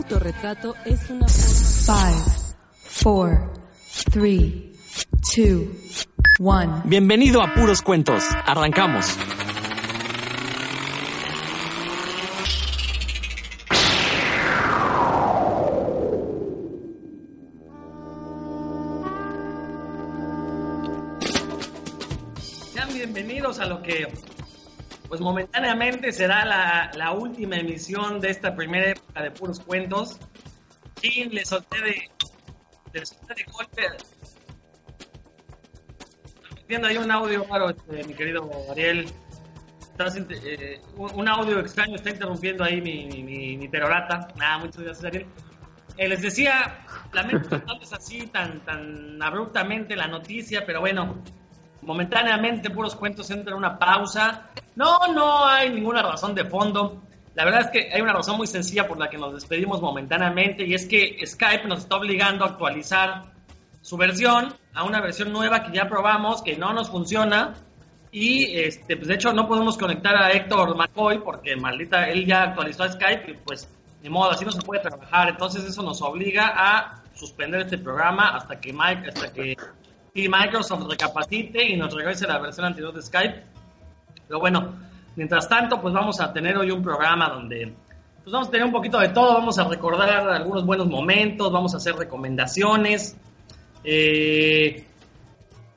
autorretrato es una forma... 5, 4, 3, 2, 1. Bienvenido a Puros Cuentos. Arrancamos. Sean bienvenidos a lo que, pues momentáneamente será la, la última emisión de esta primera época de puros cuentos. Sí, les solté de, les solté de golpe. Viendo ahí un audio raro, este, mi querido Ariel. Estás eh, un, audio extraño está interrumpiendo ahí mi, mi, mi, mi perorata. Nada, muchas gracias, Ariel. Eh, les decía, lamento contarles así tan, tan abruptamente la noticia, pero bueno, momentáneamente puros cuentos entra en una pausa. No, no hay ninguna razón de fondo. La verdad es que hay una razón muy sencilla por la que nos despedimos momentáneamente y es que Skype nos está obligando a actualizar su versión a una versión nueva que ya probamos, que no nos funciona. Y este, pues de hecho no podemos conectar a Héctor McCoy porque maldita, él ya actualizó a Skype y pues ni modo, así no se puede trabajar. Entonces eso nos obliga a suspender este programa hasta que Mike, hasta que y Microsoft recapacite y nos regrese la versión anterior de Skype. Pero bueno, mientras tanto, pues vamos a tener hoy un programa donde pues vamos a tener un poquito de todo, vamos a recordar algunos buenos momentos, vamos a hacer recomendaciones. eh,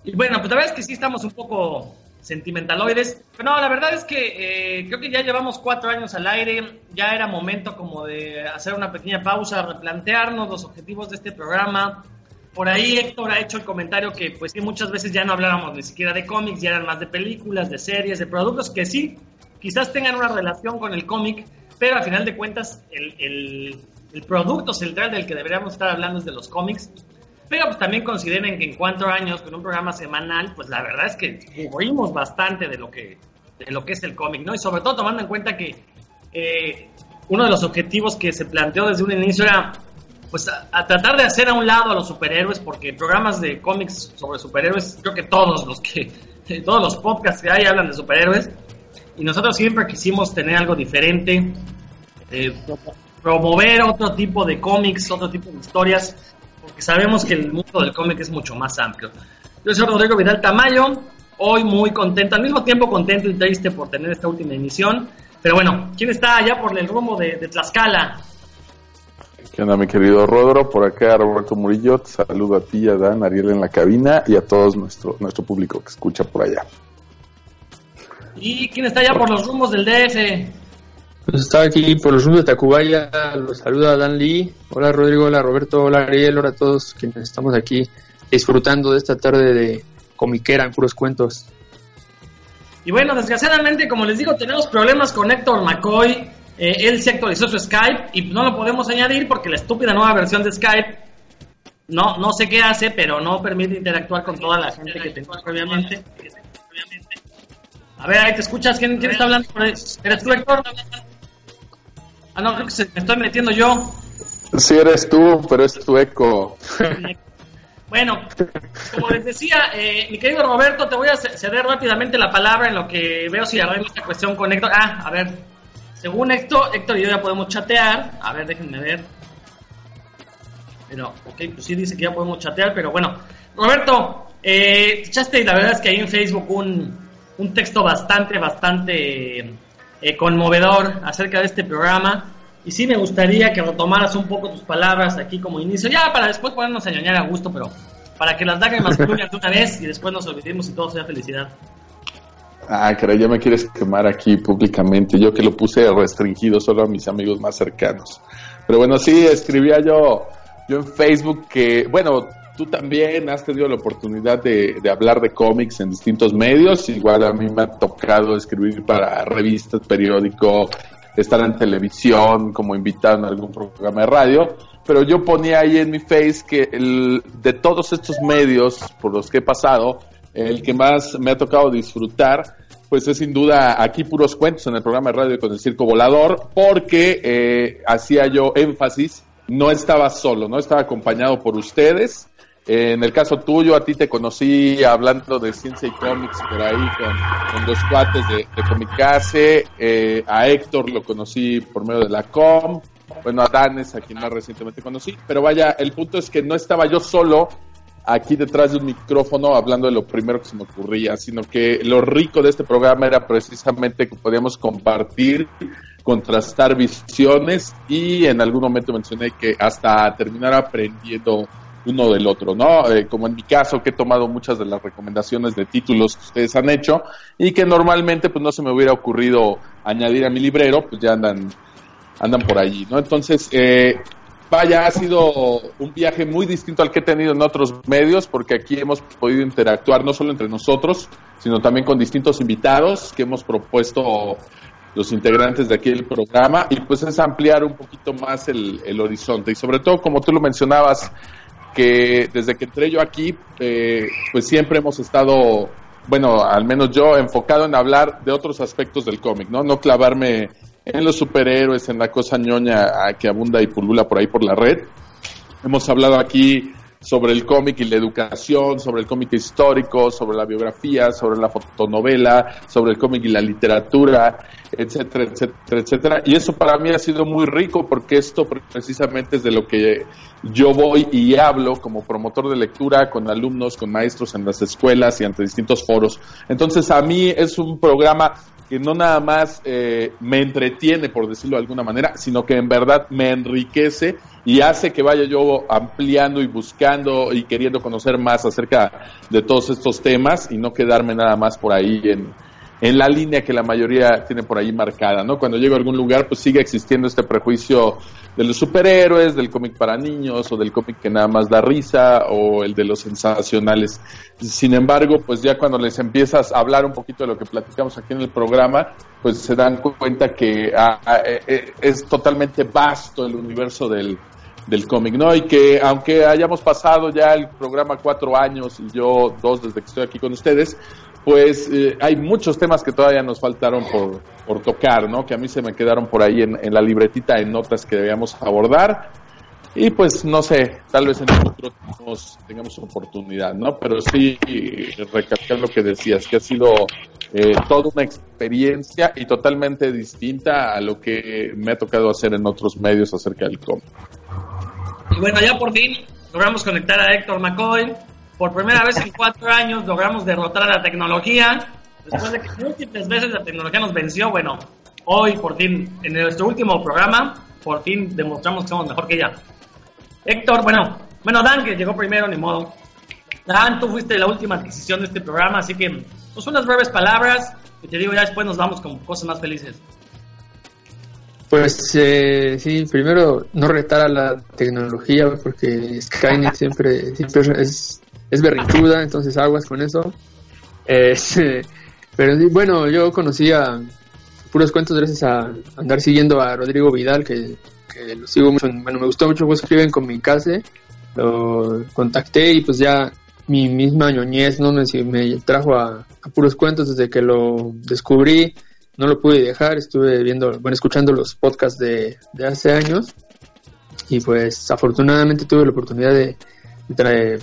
y bueno, pues la verdad es que sí estamos un poco sentimentaloides. Pero no, la verdad es que eh, creo que ya llevamos cuatro años al aire. Ya era momento como de hacer una pequeña pausa, replantearnos los objetivos de este programa. Por ahí Héctor ha hecho el comentario que pues sí, muchas veces ya no hablábamos ni siquiera de cómics, ya eran más de películas, de series, de productos que sí, quizás tengan una relación con el cómic, pero al final de cuentas el, el- producto central del que deberíamos estar hablando es de los cómics. Pero pues también consideren que en cuatro años con un programa semanal, pues la verdad es que cubrimos bastante de lo que, de lo que es el cómic, ¿no? Y sobre todo tomando en cuenta que eh, uno de los objetivos que se planteó desde un inicio era pues a, tratar de hacer a un lado a los superhéroes, porque programas de cómics sobre superhéroes, creo que todos los que, todos los podcasts que hay hablan de superhéroes, y nosotros siempre quisimos tener algo diferente, eh, pro- promover otro tipo de cómics, otro tipo de historias, porque sabemos que el mundo del cómic es mucho más amplio. Yo soy Rodrigo Vidal Tamayo, hoy muy contento, al mismo tiempo contento y triste por tener esta última emisión, pero bueno, ¿quién está allá por el rumbo de, de Tlaxcala? ¿Qué onda, mi querido Rodro? Por acá, Roberto Murillo. Te saludo a ti, a Dan, a Ariel en la cabina y a todos nuestro, nuestro público que escucha por allá. ¿Y quién está allá por los rumbos del DF? Pues está aquí por los rumbos de Tacubaya, los saluda Dan Lee. Hola Rodrigo, hola Roberto, hola Ariel, hola a todos quienes estamos aquí disfrutando de esta tarde de comiquera en puros cuentos. Y bueno, desgraciadamente, como les digo, tenemos problemas con Héctor McCoy. Eh, él se actualizó su Skype y no lo podemos añadir porque la estúpida nueva versión de Skype no, no sé qué hace, pero no permite interactuar con toda la gente que tenemos previamente. A ver, ahí te escuchas. ¿Quién, quién está hablando? ¿Eres tú, Héctor? Ah, no, creo que se- me estoy metiendo yo. Sí eres tú, pero es tu eco. Bueno, como les decía, eh, mi querido Roberto, te voy a ce- ceder rápidamente la palabra en lo que veo si arreglo esta cuestión con Héctor. Ah, a ver, según Héctor, Héctor y yo ya podemos chatear. A ver, déjenme ver. Pero, ok, pues sí dice que ya podemos chatear, pero bueno. Roberto, eh, echaste, la verdad es que hay en Facebook un, un texto bastante, bastante eh, conmovedor acerca de este programa. Y sí me gustaría que retomaras un poco tus palabras aquí como inicio, ya para después ponernos a ñoñar a gusto, pero para que las lágrimas fluyan de una vez y después nos olvidemos y todo sea felicidad. Ah, caray, ya me quieres quemar aquí públicamente. Yo que lo puse restringido solo a mis amigos más cercanos. Pero bueno, sí, escribía yo, yo en Facebook que, bueno, tú también has tenido la oportunidad de, de hablar de cómics en distintos medios. Igual a mí me ha tocado escribir para revistas, periódico, estar en televisión como invitado en algún programa de radio. Pero yo ponía ahí en mi face que el, de todos estos medios por los que he pasado, el que más me ha tocado disfrutar, pues es sin duda aquí puros cuentos en el programa de radio con el Circo Volador, porque eh, hacía yo énfasis, no estaba solo, no estaba acompañado por ustedes. Eh, en el caso tuyo, a ti te conocí hablando de ciencia y cómics por ahí con, con dos cuates de, de Comicase. Eh, a Héctor lo conocí por medio de la COM. bueno, a Danes, a quien más recientemente conocí, pero vaya, el punto es que no estaba yo solo aquí detrás de un micrófono hablando de lo primero que se me ocurría, sino que lo rico de este programa era precisamente que podíamos compartir, contrastar visiones y en algún momento mencioné que hasta terminar aprendiendo uno del otro, ¿no? Eh, como en mi caso, que he tomado muchas de las recomendaciones de títulos que ustedes han hecho y que normalmente pues no se me hubiera ocurrido añadir a mi librero, pues ya andan, andan por allí, ¿no? Entonces, eh, vaya, ha sido un viaje muy distinto al que he tenido en otros medios, porque aquí hemos podido interactuar no solo entre nosotros, sino también con distintos invitados que hemos propuesto los integrantes de aquí del programa, y pues es ampliar un poquito más el, el horizonte. Y sobre todo, como tú lo mencionabas, que desde que entré yo aquí, eh, pues siempre hemos estado, bueno, al menos yo, enfocado en hablar de otros aspectos del cómic, ¿no? No clavarme en los superhéroes, en la cosa ñoña que abunda y pulula por ahí por la red. Hemos hablado aquí sobre el cómic y la educación, sobre el cómic histórico, sobre la biografía, sobre la fotonovela, sobre el cómic y la literatura, etcétera, etcétera, etcétera. Y eso para mí ha sido muy rico porque esto precisamente es de lo que yo voy y hablo como promotor de lectura con alumnos, con maestros en las escuelas y ante distintos foros. Entonces a mí es un programa que no nada más eh, me entretiene, por decirlo de alguna manera, sino que en verdad me enriquece y hace que vaya yo ampliando y buscando y queriendo conocer más acerca de todos estos temas y no quedarme nada más por ahí en, en la línea que la mayoría tiene por ahí marcada, ¿no? Cuando llego a algún lugar, pues sigue existiendo este prejuicio de los superhéroes, del cómic para niños, o del cómic que nada más da risa, o el de los sensacionales. Sin embargo, pues ya cuando les empiezas a hablar un poquito de lo que platicamos aquí en el programa, pues se dan cuenta que ah, ah, eh, eh, es totalmente vasto el universo del, del cómic, ¿no? Y que aunque hayamos pasado ya el programa cuatro años y yo dos desde que estoy aquí con ustedes, pues eh, hay muchos temas que todavía nos faltaron por, por, tocar, ¿no? Que a mí se me quedaron por ahí en, la libretita de notas que debíamos abordar. Y pues no sé, tal vez en el futuro tengamos, tengamos oportunidad, ¿no? Pero sí recalcar lo que decías, que ha sido eh, toda una experiencia y totalmente distinta a lo que me ha tocado hacer en otros medios acerca del cómic. Y bueno, ya por fin logramos conectar a Héctor McCoy, por primera vez en cuatro años logramos derrotar a la tecnología. Después de que múltiples veces la tecnología nos venció, bueno, hoy por fin, en nuestro último programa, por fin demostramos que somos mejor que ella. Héctor, bueno, bueno, Dan, que llegó primero, ni modo. Dan, tú fuiste la última adquisición de este programa, así que, pues unas breves palabras, y te digo, ya después nos vamos con cosas más felices. Pues eh, sí, primero no retar a la tecnología porque Skynet siempre, siempre es es berrinchuda, entonces aguas con eso. pero bueno, yo conocía puros cuentos gracias a andar siguiendo a Rodrigo Vidal, que, lo sigo mucho. Bueno, me gustó mucho cómo escriben con mi casa. Lo contacté y pues ya mi misma ñoñez ¿no? me, me trajo a, puros cuentos desde que lo descubrí. No lo pude dejar, estuve viendo, bueno, escuchando los podcasts de, de hace años y pues afortunadamente tuve la oportunidad de,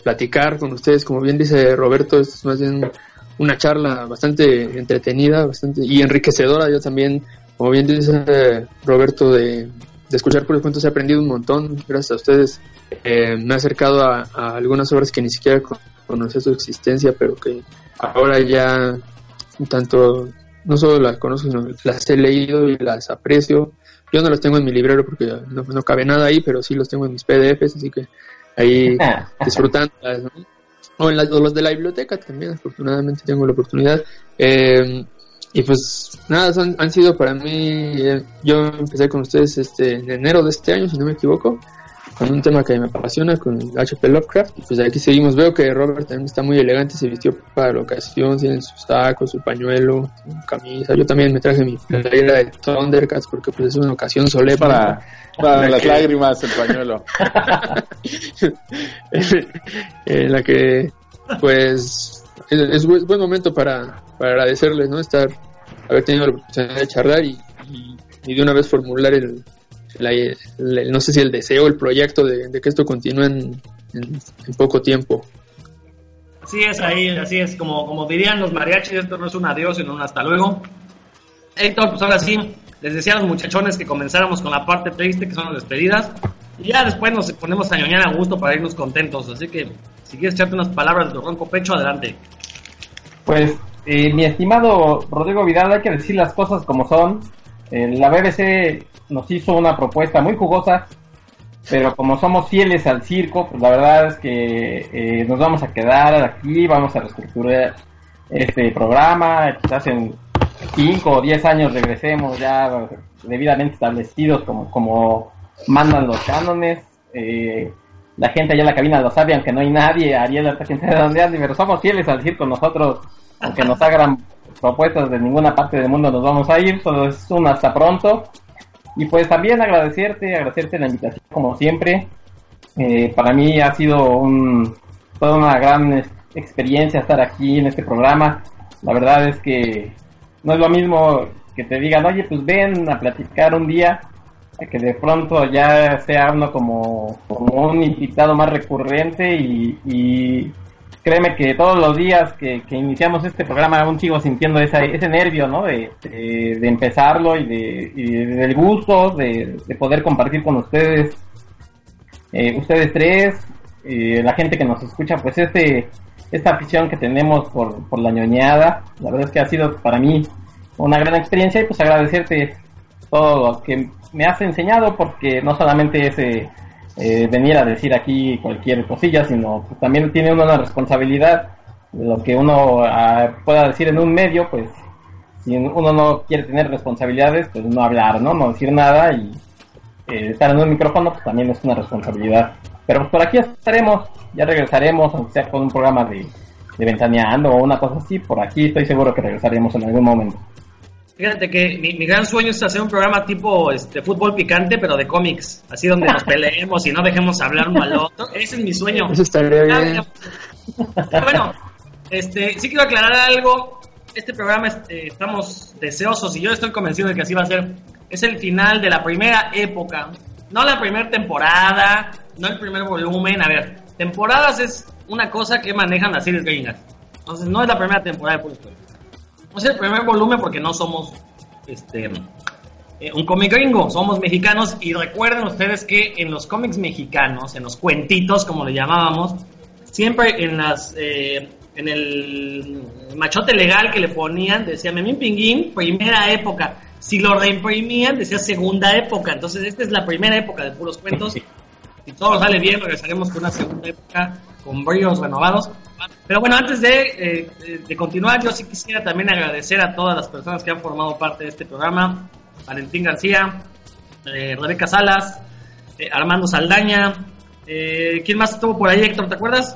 platicar con ustedes. Como bien dice Roberto, es más bien una charla bastante entretenida bastante y enriquecedora. Yo también, como bien dice Roberto, de, escuchar por los cuentos he aprendido un montón. Gracias a ustedes eh, me he acercado a, algunas obras que ni siquiera conocía su existencia, pero que ahora ya tanto no solo las conozco, sino las he leído y las aprecio. Yo no las tengo en mi librero porque no, no cabe nada ahí, pero sí los tengo en mis PDFs, así que ahí disfrutando. O, en los de la biblioteca también, afortunadamente tengo la oportunidad. Eh, y pues nada, son, han sido para mí, eh, yo empecé con ustedes este en enero de este año, si no me equivoco, con un tema que me apasiona, con HP Lovecraft. Y pues aquí seguimos, veo que Robert también está muy elegante, se vistió para la ocasión, tiene sus tacos, su pañuelo, su camisa. Yo también me traje mi playera de Thundercats porque pues es una ocasión solemne. Para, para las lágrimas el pañuelo. en la que pues es, buen momento para, para agradecerles, ¿no? Estar, haber tenido la oportunidad de charlar y, y de una vez formular el, no sé si el deseo, el proyecto de, que esto continúe en, poco tiempo. Así es, ahí, así es, como, como dirían los mariachis, esto no es un adiós, sino un hasta luego. Héctor, pues ahora sí, Les decía a los muchachones que comenzáramos con la parte triste, que son las despedidas. Y ya después nos ponemos a ñoñar a gusto para irnos contentos. Así que, si quieres echarte unas palabras de tu ronco pecho, adelante. Pues, eh, mi estimado Rodrigo Vidal, hay que decir las cosas como son. Eh, la BBC nos hizo una propuesta muy jugosa, pero como somos fieles al circo, pues la verdad es que eh, nos vamos a quedar aquí, vamos a reestructurar este programa, quizás en 5 o 10 años regresemos ya debidamente establecidos como, como mandan los cánones. Eh, la gente allá en la cabina lo sabe, aunque no hay nadie, Ariel, esta gente de donde ande, pero somos fieles al circo nosotros, aunque nos hagan propuestas de ninguna parte del mundo nos vamos a ir, solo es un hasta pronto. Y pues también agradecerte, agradecerte la invitación como siempre. Eh, para mí ha sido un, toda una gran experiencia estar aquí en este programa. La verdad es que no es lo mismo que te digan, oye, pues ven a platicar un día, que de pronto ya sea uno como, como un invitado más recurrente y, y créeme que todos los días que, que, iniciamos este programa aún sigo sintiendo esa, ese nervio, ¿no? De, de, empezarlo y, de, y del gusto de, de, poder compartir con ustedes, eh, ustedes tres, eh, la gente que nos escucha, pues este, esta afición que tenemos por, por la ñoñada. La verdad es que ha sido para mí una gran experiencia y pues agradecerte todo lo que me has enseñado porque no solamente es eh, eh, venir a decir aquí cualquier cosilla, sino pues, también tiene uno una responsabilidad lo que uno uh, pueda decir en un medio, pues si uno no quiere tener responsabilidades, pues no hablar, ¿no? No decir nada y eh, estar en un micrófono pues también es una responsabilidad. Pero pues por aquí estaremos, ya regresaremos, aunque sea con un programa de, de ventaneando o una cosa así, por aquí estoy seguro que regresaremos en algún momento. Fíjate que mi, mi, gran sueño es hacer un programa tipo este fútbol picante, pero de cómics, así donde nos peleemos y no dejemos hablar uno al otro. Ese es mi sueño. Eso estaría bien. Bueno, este, sí quiero aclarar algo. Este programa este, estamos deseosos y yo estoy convencido de que así va a ser. Es el final de la primera época, no la primera temporada, no el primer volumen. A ver, temporadas es una cosa que manejan las series gringas. Entonces no es la primera temporada de no es el primer volumen porque no somos este eh, un cómic gringo, somos mexicanos y recuerden ustedes que en los cómics mexicanos, en los cuentitos como le llamábamos, siempre en las eh, en el machote legal que le ponían decía Memín Pinguín, primera época. Si lo reimprimían decía segunda época. Entonces esta es la primera época de puros cuentos. Si todo sale bien, regresaremos con una segunda época con brillos renovados. Pero bueno, antes de, eh, de, continuar, yo sí quisiera también agradecer a todas las personas que han formado parte de este programa. Valentín García, eh, Rebeca Salas, eh, Armando Saldaña. ¿Quién más estuvo por ahí, Héctor? ¿Te acuerdas?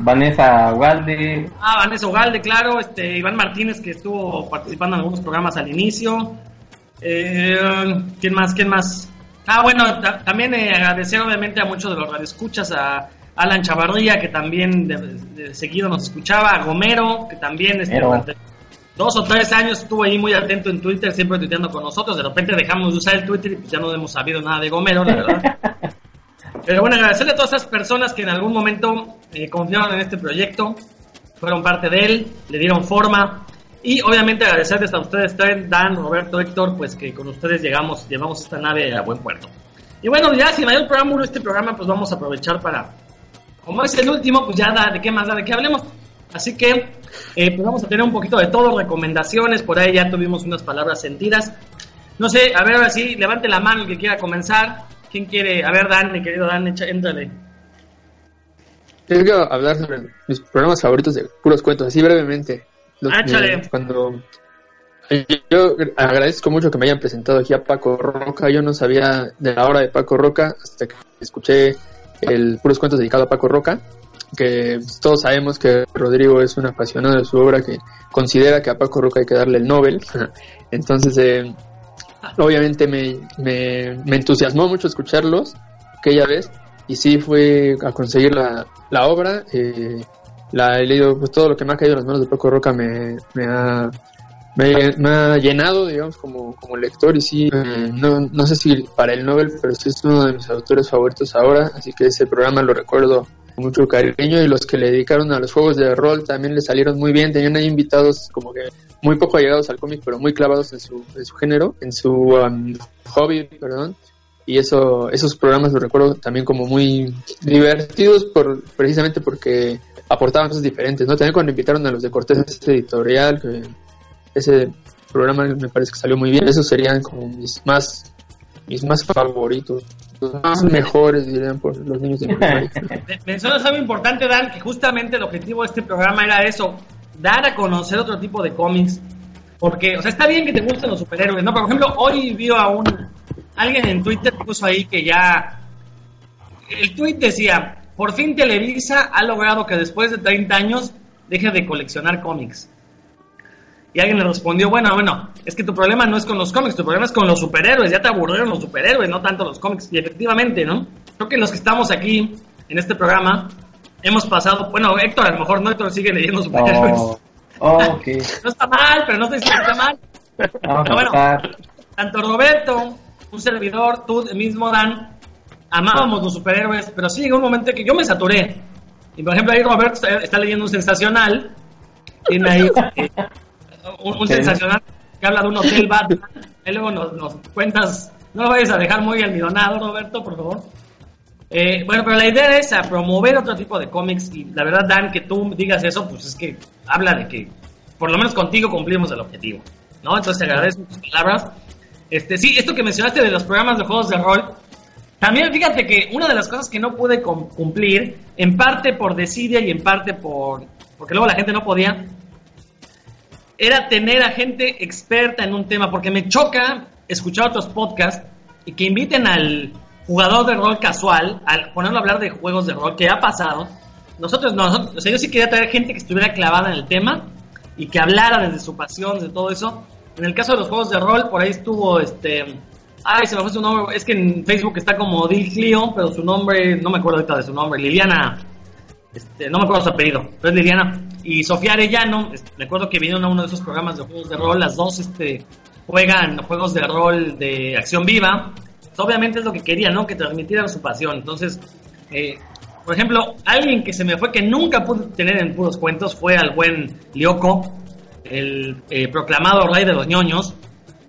Vanessa Ugalde. Ah, Vanessa Ugalde, claro. Este, Iván Martínez, que estuvo participando en algunos programas al inicio. ¿Quién más? ¿Quién más? Ah, bueno, también agradecer obviamente a muchos de los radioescuchas, a Alan Chavarría, que también de, de seguido nos escuchaba, Gomero, que también este, durante dos o tres años estuvo ahí muy atento en Twitter, siempre tuiteando con nosotros. De repente dejamos de usar el Twitter y pues ya no hemos sabido nada de Gomero, la verdad. Pero bueno, agradecerle a todas esas personas que en algún momento eh, confiaron en este proyecto, fueron parte de él, le dieron forma. Y obviamente agradecerles a ustedes, Dan, Roberto, Héctor, pues que con ustedes llegamos, llevamos esta nave a buen puerto. Y bueno, ya sin mayor preámbulo este programa, pues vamos a aprovechar para como es el último, pues ya da de qué más da de qué hablemos. Así que eh, pues vamos a tener un poquito de todo, recomendaciones, por ahí ya tuvimos unas palabras sentidas. No sé, a ver, ahora sí, levante la mano el que quiera comenzar. ¿Quién quiere? A ver, Dan, mi querido Dan, echa, éntrale. Yo quiero hablar sobre mis programas favoritos de puros cuentos, así brevemente. Los, ah, cuando yo agradezco mucho que me hayan presentado aquí a Paco Roca. Yo no sabía de la obra de Paco Roca hasta que escuché el Puros Cuentos dedicado a Paco Roca, que todos sabemos que Rodrigo es un apasionado de su obra, que considera que a Paco Roca hay que darle el Nobel. Entonces, eh, obviamente me, me, me, entusiasmó mucho escucharlos aquella vez y sí fue a conseguir la, la obra. Eh, la he leído, pues todo lo que me ha caído en las manos de Paco Roca me, me ha me, ha llenado, digamos, como, como lector y sí, eh, no, no sé si para el Nobel, pero sí es uno de mis autores favoritos ahora, así que ese programa lo recuerdo con mucho cariño y los que le dedicaron a los juegos de rol también le salieron muy bien, tenían ahí invitados como que muy poco allegados al cómic, pero muy clavados en su, en su género, en su um, hobby, perdón. Y eso, esos programas los recuerdo también como muy divertidos, por, precisamente porque aportaban cosas diferentes, ¿no? También cuando invitaron a los de Cortés ese editorial, que ese programa me parece que salió muy bien. Esos serían como mis más, mis más favoritos los más mejores, dirían, por los niños de. Mencionas algo importante, Dan, que justamente el objetivo de este programa era eso, dar a conocer otro tipo de cómics. Porque, o sea, está bien que te gusten los superhéroes, ¿no? Por ejemplo, hoy vio a un... Alguien en Twitter puso ahí que ya... El tweet decía, por fin Televisa ha logrado que después de 30 años deje de coleccionar cómics. Y alguien le respondió, bueno, bueno, es que tu problema no es con los cómics, tu problema es con los superhéroes, ya te aburrieron los superhéroes, no tanto los cómics. Y efectivamente, ¿no? Creo que los que estamos aquí en este programa hemos pasado, bueno, Héctor a lo mejor no, Héctor sigue leyendo superhéroes. Oh, oh. No está mal, pero no sé si está mal. Vamos Pero bueno, tanto Roberto, un servidor, tú mismo, Dan, amábamos los superhéroes, pero sí llegó un momento que yo me saturé. Y por ejemplo, ahí Roberto está, está leyendo un sensacional, tiene ahí eh, un, sensacional que habla de un hotel Batman. Y luego nos, nos cuentas, no lo vayas a dejar muy almidonado, Roberto, por favor. Eh, bueno, pero la idea es a promover otro tipo de cómics y la verdad, Dan, que tú digas eso, pues es que habla de que por lo menos contigo cumplimos el objetivo, ¿no? Entonces te agradezco tus palabras. Este, sí, esto que mencionaste de los programas de juegos de rol, también fíjate que una de las cosas que no pude cum- cumplir, en parte por desidia y en parte por porque luego la gente no podía, era tener a gente experta en un tema, porque me choca escuchar otros podcasts y que inviten al jugador de rol casual, al ponerlo a hablar de juegos de rol, que ha pasado. Nosotros, no, nosotros, o sea, yo sí quería traer gente que estuviera clavada en el tema y que hablara desde su pasión, de todo eso. En el caso de los juegos de rol, por ahí estuvo este. Ay, se me fue su nombre. Es que en Facebook está como Dil Clio, pero su nombre, no me acuerdo ahorita de su nombre. Liliana. Este, no me acuerdo su apellido, pero es Liliana. Y Sofía Arellano, este, me acuerdo que vinieron a uno de esos programas de juegos de rol. Las dos este, juegan juegos de rol de acción viva. Pues, obviamente es lo que querían, ¿no? Que transmitieran su pasión. Entonces, eh, por ejemplo, alguien que se me fue que nunca pude tener en puros cuentos fue al buen Lyoko, el eh, proclamado rey de los ñoños.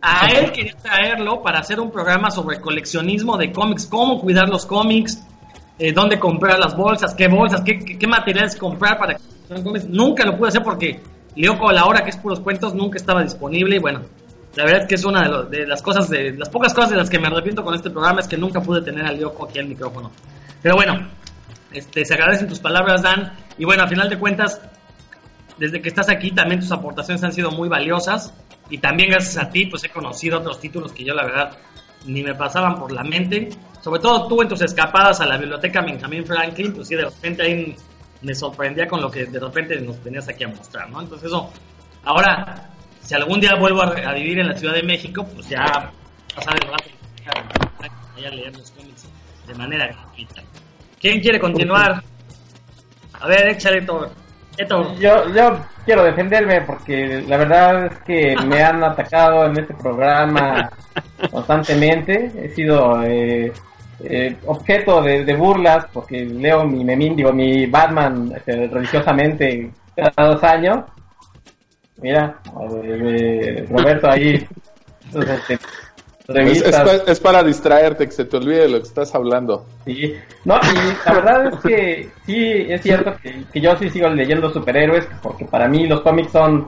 A él quería traerlo para hacer un programa sobre coleccionismo de cómics, cómo cuidar los cómics, eh, dónde comprar las bolsas, qué bolsas, qué, qué, materiales comprar para sean cómics. Nunca lo pude hacer porque Lyoko a la hora que es puros cuentos nunca estaba disponible y bueno, la verdad es que es una de, de las cosas, de las pocas cosas de las que me arrepiento con este programa es que nunca pude tener a Lyoko aquí al micrófono. Pero bueno, este, se agradecen tus palabras, Dan. Y bueno, a final de cuentas, desde que estás aquí también tus aportaciones han sido muy valiosas. Y también gracias a ti, pues he conocido otros títulos que yo la verdad ni me pasaban por la mente. Sobre todo tú en tus escapadas a la biblioteca Benjamin Franklin, pues sí, de repente ahí me sorprendía con lo que de repente nos tenías aquí a mostrar, ¿no? Entonces eso, ahora, si algún día vuelvo a, a vivir en la Ciudad de México, pues ya pasar el rato a leer los cómics de manera gratuita. ¿Quién quiere continuar? A ver, échale, Héctor. Yo, yo quiero defenderme porque la verdad es que me han atacado en este programa constantemente. He sido eh, eh, objeto de, de burlas porque leo mi memín, digo, mi Batman este, religiosamente cada dos años. Mira, eh, Roberto ahí. Entonces, este, Es, revistas. es pa- es para distraerte, que se te olvide de lo que estás hablando. Sí, no, y la verdad es que sí, es cierto que, que yo sí sigo leyendo superhéroes, porque para mí los cómics son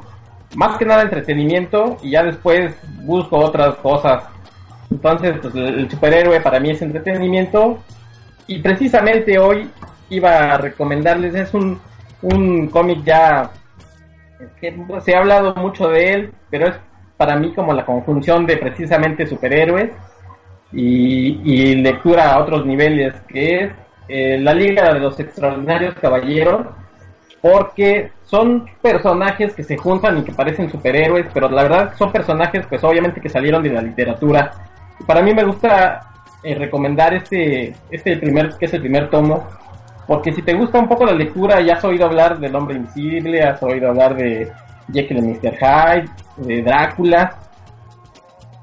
más que nada entretenimiento y ya después busco otras cosas. Entonces, pues el el superhéroe para mí es entretenimiento y precisamente hoy iba a recomendarles, es un, un cómic ya que se ha hablado mucho de él, pero es para mí como la conjunción de precisamente superhéroes y, y lectura a otros niveles, que es eh, la Liga de los Extraordinarios Caballeros, porque son personajes que se juntan y que parecen superhéroes, pero la verdad son personajes pues obviamente que salieron de la literatura. Para mí me gusta eh, recomendar este, este primer, que es el primer tomo, porque si te gusta un poco la lectura, ya has oído hablar del Hombre Invisible, has oído hablar de Jekyll y Mr. Hyde, de Drácula,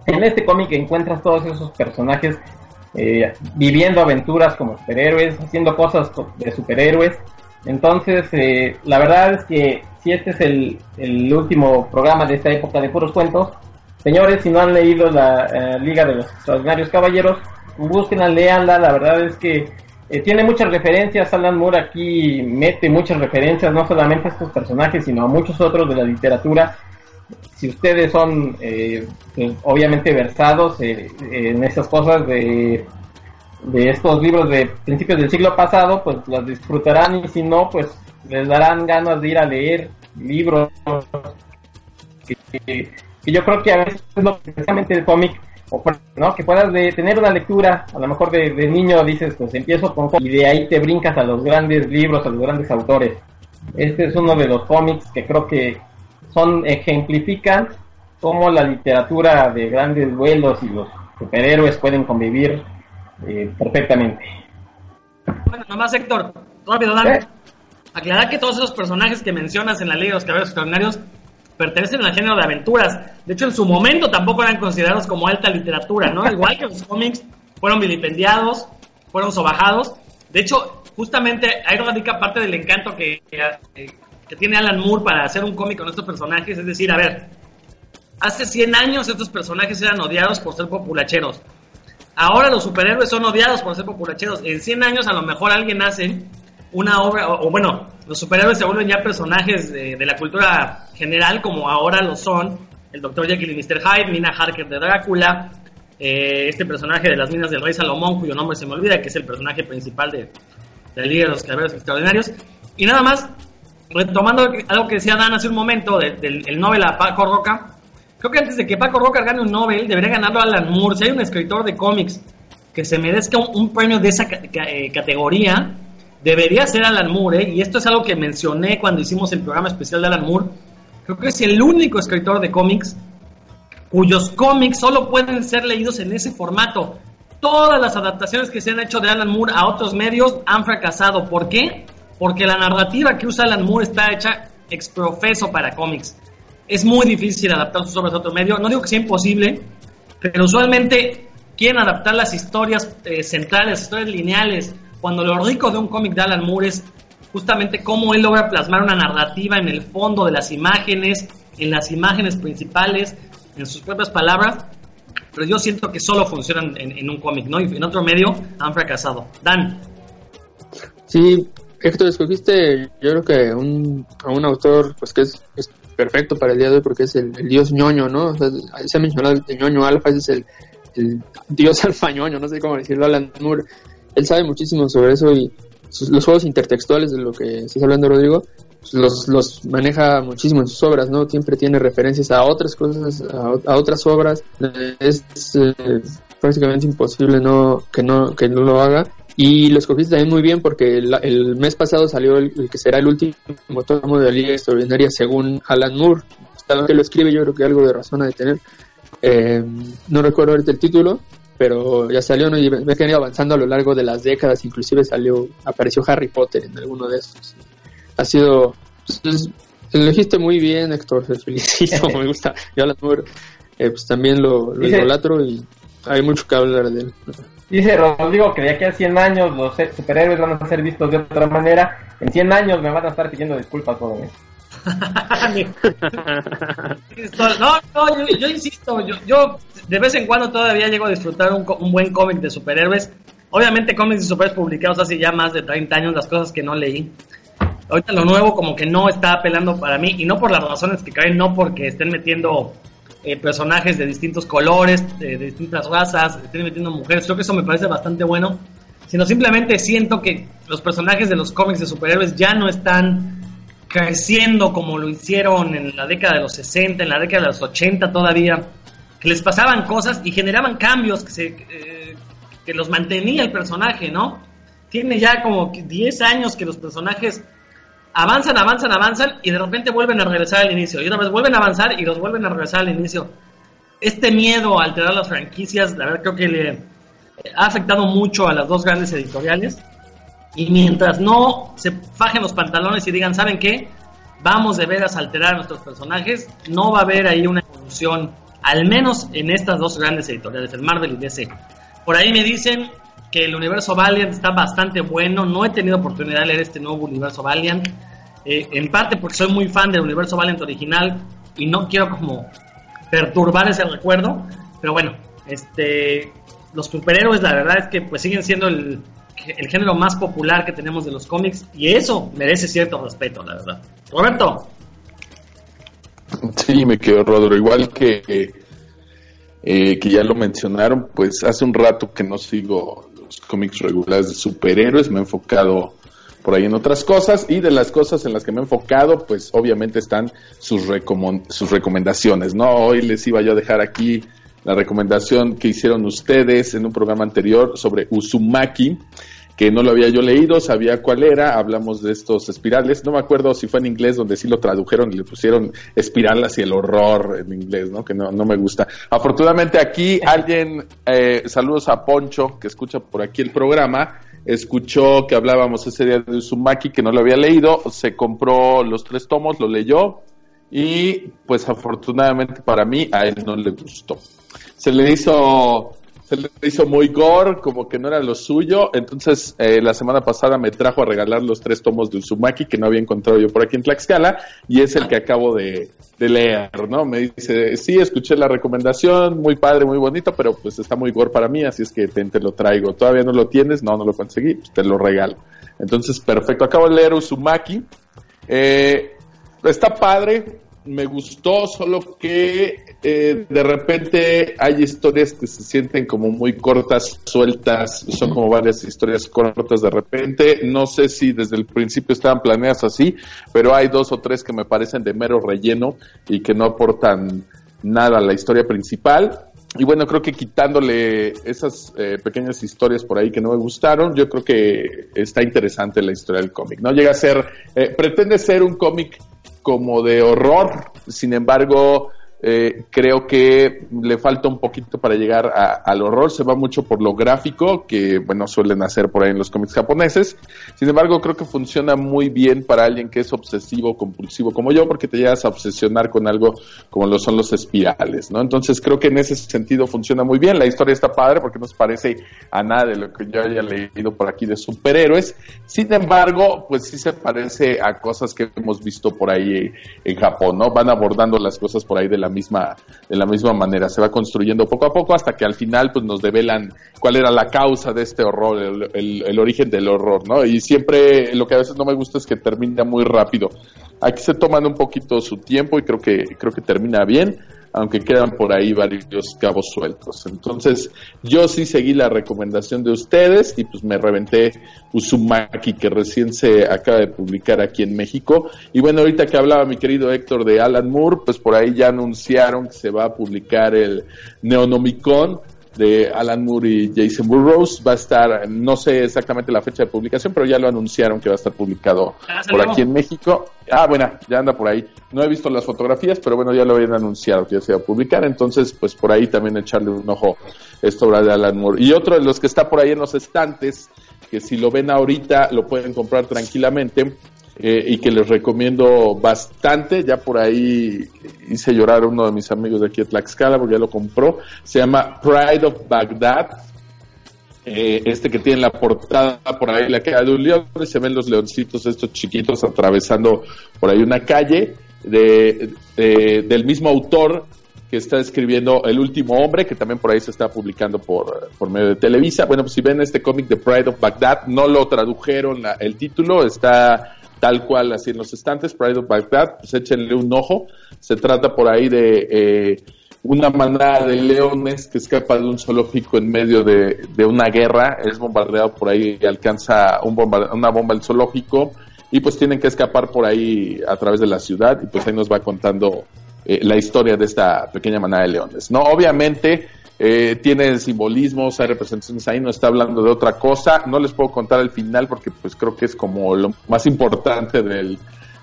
en este cómic encuentras todos esos personajes eh, viviendo aventuras como superhéroes, haciendo cosas co- de superhéroes. Entonces, eh, la verdad es que si este es el, el último programa de esta época de puros cuentos, señores, si no han leído la eh, Liga de los Extraordinarios Caballeros, búsquenla, leanla, la verdad es que eh, tiene muchas referencias, Alan Moore aquí mete muchas referencias, no solamente a estos personajes, sino a muchos otros de la literatura. Si ustedes son eh, pues, obviamente versados eh, en esas cosas de, de estos libros de principios del siglo pasado, pues las disfrutarán y si no, pues les darán ganas de ir a leer libros que, yo creo que a veces es lo que precisamente el cómic o ¿no? que puedas de tener una lectura, a lo mejor de, de niño dices, pues empiezo con y de ahí te brincas a los grandes libros, a los grandes autores. Este es uno de los cómics que creo que son ejemplifican cómo la literatura de grandes vuelos y los superhéroes pueden convivir eh, perfectamente. Bueno, nomás Héctor, rápido, Dan. ¿Eh? Aclarar que todos esos personajes que mencionas en la Liga de los Caballeros Extraordinarios pertenecen al género de aventuras. De hecho, en su momento tampoco eran considerados como alta literatura, ¿no? Igual que los cómics fueron vilipendiados, fueron sobajados. De hecho, justamente ahí radica parte del encanto que, que, que tiene Alan Moore para hacer un cómic con estos personajes. Es decir, a ver, hace 100 años estos personajes eran odiados por ser populacheros. Ahora los superhéroes son odiados por ser populacheros. En 100 años a lo mejor alguien hace una obra, o, o bueno, los superhéroes se vuelven ya personajes de, de la cultura general como ahora lo son el Dr. Jekyll y Mr. Hyde, Mina Harker de Drácula, eh, este personaje de las minas del rey Salomón, cuyo nombre se me olvida, que es el personaje principal de, de Liga de los Caballeros Extraordinarios. Y nada más, retomando algo que decía Dan hace un momento del, el Nobel a Paco Roca, creo que antes de que Paco Roca gane un Nobel, debería ganarlo Alan Moore. Si hay un escritor de cómics que se merezca un, premio de esa ca- eh, categoría, debería ser Alan Moore. ¿eh? Y esto es algo que mencioné cuando hicimos el programa especial de Alan Moore. Creo que es el único escritor de cómics cuyos cómics solo pueden ser leídos en ese formato. Todas las adaptaciones que se han hecho de Alan Moore a otros medios han fracasado. ¿Por qué? Porque la narrativa que usa Alan Moore está hecha exprofeso para cómics. Es muy difícil adaptar sus obras a otro medio. No digo que sea imposible, pero usualmente quieren adaptar las historias eh, centrales, historias lineales, cuando lo rico de un cómic de Alan Moore es justamente cómo él logra plasmar una narrativa en el fondo de las imágenes, en las imágenes principales, en sus propias palabras, pero yo siento que solo funcionan en, un cómic, ¿no? Y en otro medio han fracasado. Dan, Sí, Héctor, escogiste yo creo que un, a un autor pues que es, perfecto para el día de hoy porque es el, dios ñoño, ¿no? Se ha mencionado el ñoño alfa, es el, dios alfa ñoño, no sé cómo decirlo, Alan Moore. Él sabe muchísimo sobre eso y los juegos intertextuales de lo que estás hablando, Rodrigo, los, los maneja muchísimo en sus obras, ¿no? Siempre tiene referencias a otras cosas, a, a otras obras. Es prácticamente imposible no que no que no lo haga. Y lo escogiste también muy bien porque el, el mes pasado salió el, el que será el último tomo de la Liga Extraordinaria según Alan Moore. Hasta que lo escribe yo creo que algo de razón ha de tener. Eh, no recuerdo ahorita el título, pero ya salió, ¿no? Y que han ido avanzando a lo largo de las décadas, inclusive salió, apareció Harry Potter en alguno de esos. Ha sido, pues, elegiste muy bien, Héctor, te felicito, me gusta. Yo Moore, eh, pues también lo, lo Dice- idolatro y hay mucho que hablar de él. Dice Rodrigo que de aquí a 100 años los superhéroes van a ser vistos de otra manera. En 100 años me van a estar pidiendo disculpas, jóvenes. No, no, yo, insisto, yo, yo de vez en cuando todavía llego a disfrutar un, buen cómic de superhéroes. Obviamente cómics de superhéroes publicados hace ya más de 30 años, las cosas que no leí. Ahorita lo nuevo como que no está apelando para mí, y no por las razones que caen, no porque estén metiendo eh, personajes de distintos colores, de distintas razas, estén metiendo mujeres, creo que eso me parece bastante bueno, sino simplemente siento que los personajes de los cómics de superhéroes ya no están creciendo como lo hicieron en la década de los 60, en la década de los 80 todavía, que les pasaban cosas y generaban cambios que, se, eh, que los mantenía el personaje, ¿no? Tiene ya como que 10 años que los personajes avanzan, avanzan, avanzan y de repente vuelven a regresar al inicio. Y otra vez vuelven a avanzar y los vuelven a regresar al inicio. Este miedo a alterar las franquicias, la verdad creo que le ha afectado mucho a las dos grandes editoriales. Y mientras no se fajen los pantalones y digan, ¿saben qué? Vamos de veras a alterar a nuestros personajes, no va a haber ahí una evolución, al menos en estas dos grandes editoriales, el Marvel y DC. Por ahí me dicen que el universo Valiant está bastante bueno, no he tenido oportunidad de leer este nuevo universo Valiant. eh, en parte porque soy muy fan del universo Valiant original y no quiero como perturbar ese recuerdo, pero bueno, este, los superhéroes la verdad es que pues siguen siendo el, el género más popular que tenemos de los cómics y eso merece cierto respeto, la verdad. Roberto. Sí, me quedo Rodro, igual que, eh, que ya lo mencionaron, pues hace un rato que no sigo los cómics regulares de superhéroes, me he enfocado por ahí en otras cosas y de las cosas en las que me he enfocado, pues obviamente están sus, sus recomendaciones, ¿no? Hoy les iba yo a dejar aquí la recomendación que hicieron ustedes en un programa anterior sobre Uzumaki, que no lo había yo leído, sabía cuál era, hablamos de estos espirales, no me acuerdo si fue en inglés donde sí lo tradujeron y le pusieron espirales y el horror en inglés, ¿no? Que no, no me gusta. Afortunadamente aquí alguien, eh, saludos a Poncho, que escucha por aquí el programa, escuchó que hablábamos ese día de Uzumaki, que no lo había leído, se compró los tres tomos, lo leyó y pues afortunadamente para mí a él no le gustó. Se le hizo se le hizo muy gore, como que no era lo suyo. Entonces, eh, la semana pasada me trajo a regalar los tres tomos de Uzumaki que no había encontrado yo por aquí en Tlaxcala, y es el que acabo de, leer, ¿no? Me dice, sí, escuché la recomendación, muy padre, muy bonito, pero pues está muy gore para mí, así es que te, lo traigo. ¿Todavía no lo tienes? No, no lo conseguí, pues te lo regalo. Entonces, perfecto. Acabo de leer Uzumaki. Eh, está padre, me gustó, solo que eh, de repente hay historias que se sienten como muy cortas, sueltas, son como varias historias cortas de repente. No sé si desde el principio estaban planeadas así, pero hay dos o tres que me parecen de mero relleno y que no aportan nada a la historia principal. Y bueno, creo que quitándole esas eh, pequeñas historias por ahí que no me gustaron, yo creo que está interesante la historia del cómic. No llega a ser, eh, pretende ser un cómic como de horror, sin embargo, eh, creo que le falta un poquito para llegar al horror, se va mucho por lo gráfico, que bueno, suelen hacer por ahí en los cómics japoneses. Sin embargo, creo que funciona muy bien para alguien que es obsesivo, compulsivo como yo, porque te llegas a obsesionar con algo como lo son los espirales, ¿no? Entonces creo que en ese sentido funciona muy bien. La historia está padre porque no se parece a nada de lo que yo haya leído por aquí de superhéroes. Sin embargo, pues sí se parece a cosas que hemos visto por ahí en Japón, ¿no? Van abordando las cosas por ahí de la misma, de la misma manera. Se va construyendo poco a poco hasta que al final pues nos develan cuál era la causa de este horror, el, el origen del horror, ¿no? Y siempre lo que a veces no me gusta es que termina muy rápido. Aquí se toman un poquito su tiempo y creo que, creo que termina bien aunque quedan por ahí varios cabos sueltos. Entonces, yo sí seguí la recomendación de ustedes y pues me reventé Uzumaki, que recién se acaba de publicar aquí en México. Y bueno, ahorita que hablaba mi querido Héctor de Alan Moore, pues por ahí ya anunciaron que se va a publicar el Neonomicon de Alan Moore y Jason Burroughs. Va a estar, no sé exactamente la fecha de publicación, pero ya lo anunciaron que va a estar publicado por aquí en México. Ah, bueno, ya anda por ahí. No he visto las fotografías, pero bueno, ya lo habían anunciado que ya se va a publicar. Entonces, pues por ahí también echarle un ojo esta obra de Alan Moore. Y otro de los que está por ahí en los estantes, que si lo ven ahorita lo pueden comprar tranquilamente, eh, y que les recomiendo bastante. Ya por ahí hice llorar a uno de mis amigos de aquí de Tlaxcala porque ya lo compró. Se llama Pride of Baghdad. Eh, este que tiene la portada por ahí, la cara de un león, y se ven los leoncitos estos chiquitos atravesando por ahí una calle de, del mismo autor que está escribiendo El último hombre, que también por ahí se está publicando por, por medio de Televisa. Bueno, pues si ven este cómic de Pride of Baghdad, no lo tradujeron el título, está tal cual así en los estantes, Pride of Baghdad, pues échenle un ojo. Se trata por ahí de eh, una manada de leones que escapa de un zoológico en medio de, una guerra, es bombardeado por ahí y alcanza un una bomba el zoológico y pues tienen que escapar por ahí a través de la ciudad y pues ahí nos va contando eh, la historia de esta pequeña manada de leones. No, obviamente eh, tiene simbolismos, hay representaciones ahí, no está hablando de otra cosa. No les puedo contar el final porque pues creo que es como lo más importante del,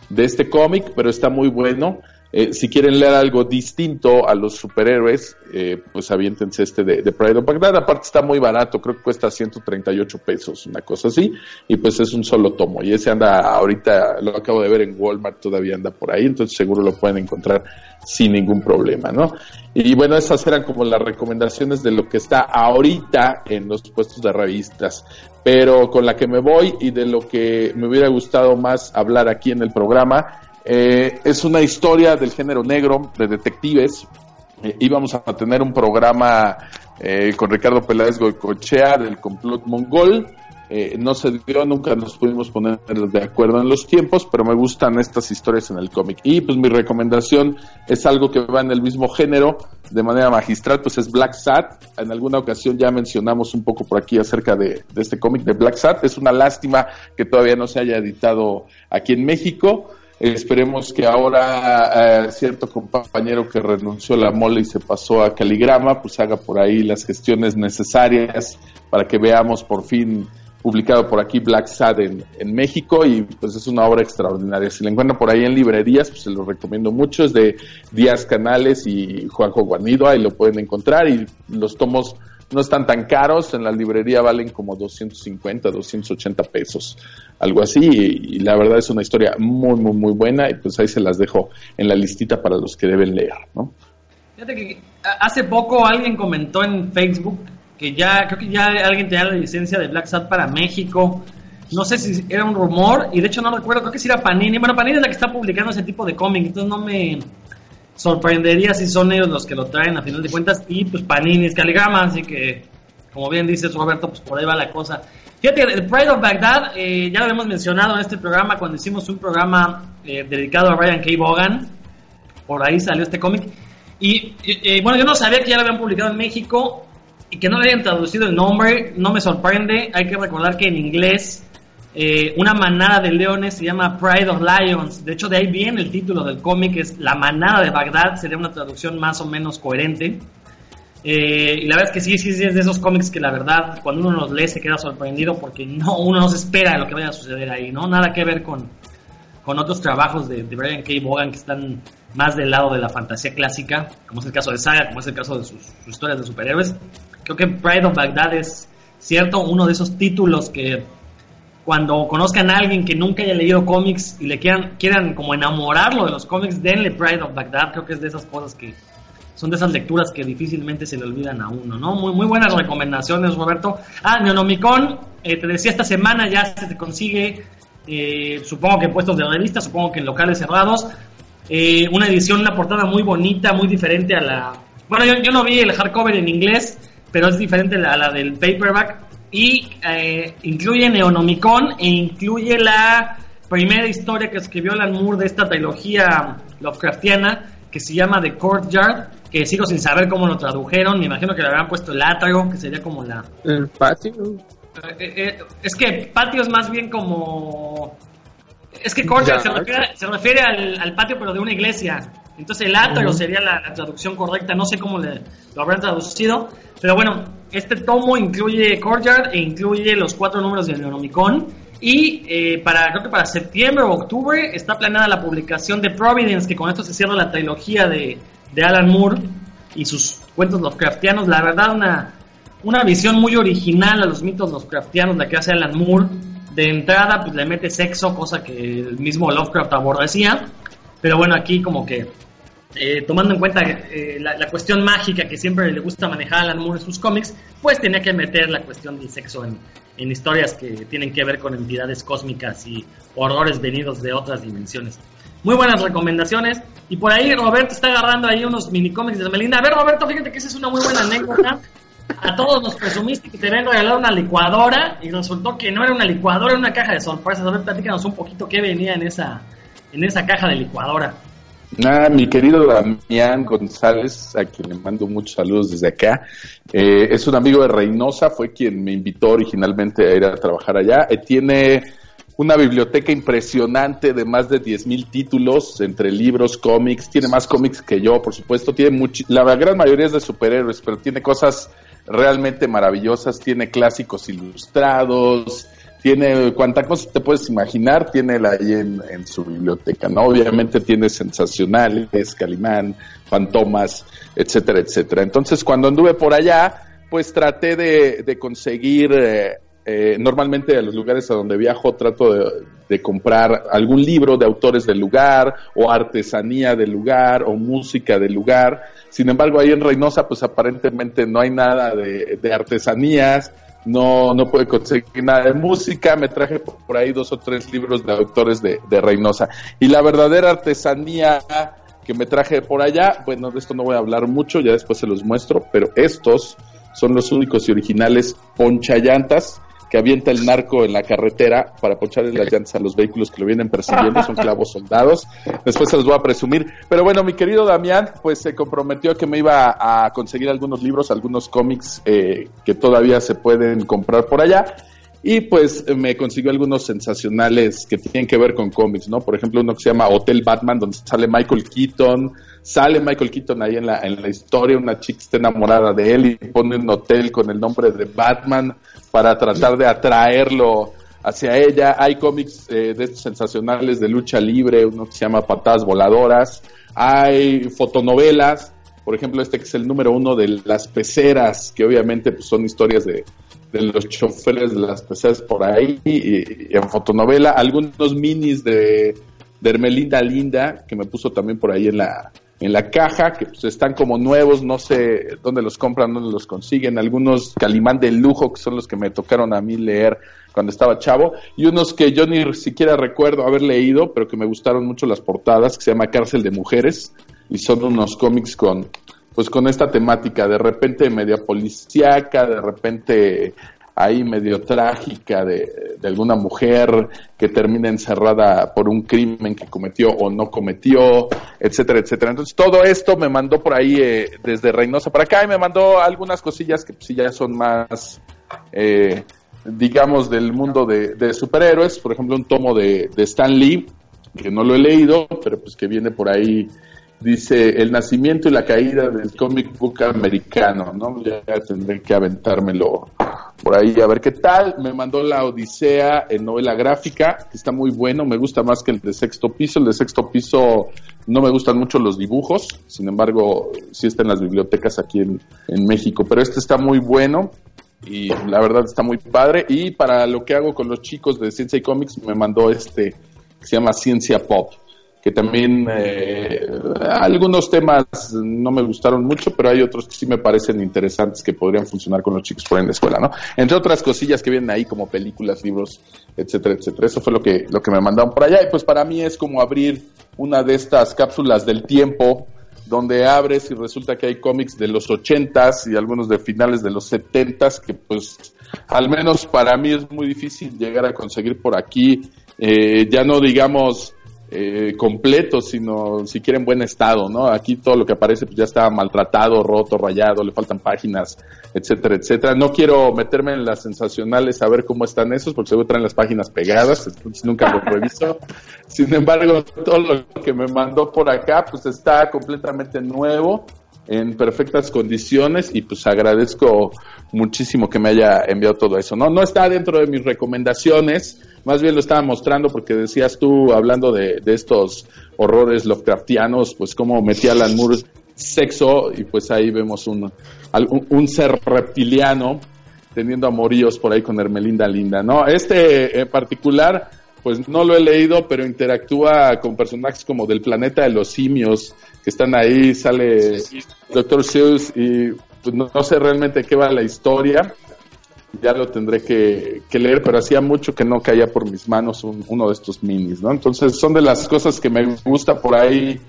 de este cómic, pero está muy bueno. Eh, si quieren leer algo distinto a los superhéroes, eh, pues aviéntense este de, de, Pride of Baghdad. Aparte está muy barato, creo que cuesta 138 pesos, una cosa así. Y pues es un solo tomo. Y ese anda ahorita, lo acabo de ver en Walmart, todavía anda por ahí. Entonces seguro lo pueden encontrar sin ningún problema, ¿no? Y bueno, esas eran como las recomendaciones de lo que está ahorita en los puestos de revistas. Pero con la que me voy y de lo que me hubiera gustado más hablar aquí en el programa eh, es una historia del género negro, de detectives. Eh, íbamos a tener un programa eh, con Ricardo Peláez Goicochea del complot mongol. no se dio, nunca nos pudimos poner de acuerdo en los tiempos, pero me gustan estas historias en el cómic. Y pues mi recomendación es algo que va en el mismo género, de manera magistral, pues es Black Sat. En alguna ocasión ya mencionamos un poco por aquí acerca de, de este cómic de Black Sat. Es una lástima que todavía no se haya editado aquí en México. Esperemos que ahora eh, cierto compañero que renunció a la mole y se pasó a Caligrama, pues haga por ahí las gestiones necesarias para que veamos por fin publicado por aquí Black Sad en, México y pues es una obra extraordinaria. Si la encuentran por ahí en librerías, pues se lo recomiendo mucho. Es de Díaz Canales y Juanjo Guanido, ahí lo pueden encontrar y los tomos no están tan caros, en la librería valen como 250, 280 pesos, algo así, y, la verdad es una historia muy, muy, muy buena, y pues ahí se las dejo en la listita para los que deben leer, ¿no? Fíjate que hace poco alguien comentó en Facebook que ya, creo que ya alguien tenía la licencia de Black Sat para México, no sé si era un rumor, y de hecho no recuerdo, creo que si era Panini, bueno, Panini es la que está publicando ese tipo de cómic, entonces no me sorprendería si son ellos los que lo traen a final de cuentas y pues Panini es Caligrama, así que como bien dices Roberto, pues por ahí va la cosa. Fíjate, el Pride of Baghdad, eh, ya lo hemos mencionado en este programa cuando hicimos un programa eh, dedicado a Ryan K. Vaughan, por ahí salió este cómic. Y bueno, yo no sabía que ya lo habían publicado en México y que no le hayan traducido el nombre, no me sorprende, hay que recordar que en inglés eh, una manada de leones se llama Pride of Lions. De hecho, de ahí viene el título del cómic, es La manada de Bagdad, sería una traducción más o menos coherente. Eh, y la verdad es que sí, sí, es de esos cómics que la verdad, cuando uno los lee, se queda sorprendido porque no, uno no se espera lo que vaya a suceder ahí, ¿no? Nada que ver con, con otros trabajos de, Brian K. Vaughan que están más del lado de la fantasía clásica, como es el caso de Saga, como es el caso de sus, sus historias de superhéroes. Creo que Pride of Bagdad es cierto, uno de esos títulos que cuando conozcan a alguien que nunca haya leído cómics y le quieran, quieran como enamorarlo de los cómics, denle Pride of Baghdad. Creo que es de esas cosas que son de esas lecturas que difícilmente se le olvidan a uno, ¿no? Muy, muy buenas recomendaciones, Roberto. Ah, Neonomicon, eh, te decía esta semana ya se te consigue, eh, supongo que en puestos de revista, supongo que en locales cerrados. Eh, una edición, una portada muy bonita, muy diferente a la. Bueno, yo, yo no vi el hardcover en inglés, pero es diferente a la del paperback y eh, incluye Neonomicon e incluye la primera historia que escribió Alan Moore de esta trilogía Lovecraftiana que se llama The Courtyard, que sigo sin saber cómo lo tradujeron, me imagino que le habrán puesto el átrio, que sería como la... El patio. Eh, eh, es que patio es más bien como... Es que Courtyard se refiere, al, patio pero de una iglesia. Entonces el atrio sería la, traducción correcta, no sé cómo le, lo habrán traducido, pero bueno, este tomo incluye Courtyard e incluye los cuatro números de Neonomicon. Y eh, para, creo que para septiembre o octubre está planeada la publicación de Providence, que con esto se cierra la trilogía de, de Alan Moore y sus cuentos Lovecraftianos. La verdad, una, una visión muy original a los mitos Lovecraftianos, la que hace Alan Moore. De entrada, pues le mete sexo, cosa que el mismo Lovecraft aborrecía. Pero bueno, aquí como que eh, tomando en cuenta eh, la, cuestión mágica que siempre le gusta manejar a Alan Moore en sus cómics, pues tenía que meter la cuestión del sexo en, historias que tienen que ver con entidades cósmicas y horrores venidos de otras dimensiones. Muy buenas recomendaciones. Y por ahí Roberto está agarrando ahí unos mini cómics de Melinda. A ver, Roberto, fíjate que esa es una muy buena anécdota. A todos nos presumiste que te habían regalado una licuadora y resultó que no era una licuadora, era una caja de sorpresas. A ver, platícanos un poquito qué venía en esa, en esa caja de licuadora. Ah, mi querido Damián González, a quien le mando muchos saludos desde acá, eh, es un amigo de Reynosa, fue quien me invitó originalmente a ir a trabajar allá. Eh, tiene una biblioteca impresionante de más de 10.000 títulos entre libros, cómics, tiene más cómics que yo, por supuesto, tiene la gran mayoría es de superhéroes, pero tiene cosas realmente maravillosas, tiene clásicos ilustrados, tiene cuanta cosa te puedes imaginar, tiene la ahí en, su biblioteca, ¿no? Obviamente tiene sensacionales, Calimán, Fantomas, etcétera, etcétera. Entonces, cuando anduve por allá, pues traté de, de conseguir, eh, eh, normalmente a los lugares a donde viajo trato de, comprar algún libro de autores del lugar, o artesanía del lugar, o música del lugar. Sin embargo, ahí en Reynosa, pues aparentemente no hay nada de, artesanías, no, no pude conseguir nada de música, me traje por ahí dos o tres libros de autores de, de Reynosa. Y la verdadera artesanía que me traje por allá, bueno, de esto no voy a hablar mucho, ya después se los muestro, pero estos son los únicos y originales ponchallantas que avienta el narco en la carretera para poncharle las llantas a los vehículos que lo vienen persiguiendo, son clavos soldados. Después se los voy a presumir. Pero bueno, mi querido Damián, pues se comprometió que me iba a conseguir algunos libros, algunos cómics eh, que todavía se pueden comprar por allá. Y pues me consiguió algunos sensacionales que tienen que ver con cómics, ¿no? Por ejemplo, uno que se llama Hotel Batman, donde sale Michael Keaton, sale Michael Keaton ahí en la, en la historia, una chica está enamorada de él y pone un hotel con el nombre de Batman para tratar de atraerlo hacia ella. Hay cómics eh, de estos sensacionales de lucha libre, uno que se llama Patadas Voladoras. Hay fotonovelas, por ejemplo, este que es el número uno de Las Peceras, que obviamente pues, son historias de, los choferes de las peceras por ahí, y en fotonovela. Algunos minis de, de Hermelinda Linda, que me puso también por ahí en la, en la caja, que pues están como nuevos, no sé dónde los compran, dónde los consiguen, algunos Calimán de lujo, que son los que me tocaron a mí leer cuando estaba chavo, y unos que yo ni siquiera recuerdo haber leído, pero que me gustaron mucho las portadas, que se llama Cárcel de Mujeres, y son unos cómics con, pues con esta temática, de repente media policíaca, de repente ahí medio trágica de, de, alguna mujer que termina encerrada por un crimen que cometió o no cometió, etcétera, etcétera. Entonces todo esto me mandó por ahí eh, desde Reynosa para acá y me mandó algunas cosillas que pues, ya son más, eh, digamos, del mundo de, de, superhéroes. Por ejemplo, un tomo de, de Stan Lee, que no lo he leído, pero pues que viene por ahí dice el nacimiento y la caída del comic book americano, ¿no? Ya tendré que aventármelo por ahí a ver qué tal. Me mandó la Odisea en novela gráfica, que está muy bueno, me gusta más que el de sexto piso. El de sexto piso no me gustan mucho los dibujos, sin embargo, sí está en las bibliotecas aquí en, en México, pero este está muy bueno y la verdad está muy padre. Y para lo que hago con los chicos de Ciencia y Comics, me mandó este que se llama Ciencia Pop que también eh, algunos temas no me gustaron mucho, pero hay otros que sí me parecen interesantes que podrían funcionar con los chicos por en la escuela, ¿no? Entre otras cosillas que vienen ahí como películas, libros, etcétera, etcétera. Eso fue lo que, lo que me mandaron por allá y pues para mí es como abrir una de estas cápsulas del tiempo donde abres y resulta que hay cómics de los ochentas y algunos de finales de los setentas que pues al menos para mí es muy difícil llegar a conseguir por aquí, eh, ya no digamos eh, completo, sino siquiera en buen estado, ¿no? Aquí todo lo que aparece pues ya está maltratado, roto, rayado, le faltan páginas, etcétera, etcétera. No quiero meterme en las sensacionales a ver cómo están esos, porque seguro traen las páginas pegadas, entonces nunca lo reviso. Sin embargo, todo lo que me mandó por acá, pues está completamente nuevo en perfectas condiciones y pues agradezco muchísimo que me haya enviado todo eso. No, no está dentro de mis recomendaciones, más bien lo estaba mostrando porque decías tú, hablando de, de estos horrores Lovecraftianos, pues cómo metía Alan Moore sexo y pues ahí vemos un, un, un ser reptiliano teniendo amoríos por ahí con Hermelinda Linda, ¿no? Este en particular, pues no lo he leído, pero interactúa con personajes como del planeta de los simios, que están ahí, sale Dr. Seuss y pues no, no, sé realmente qué va la historia, ya lo tendré que, que, leer, pero hacía mucho que no caía por mis manos un, uno de estos minis, ¿no? Entonces son de las cosas que me gusta por ahí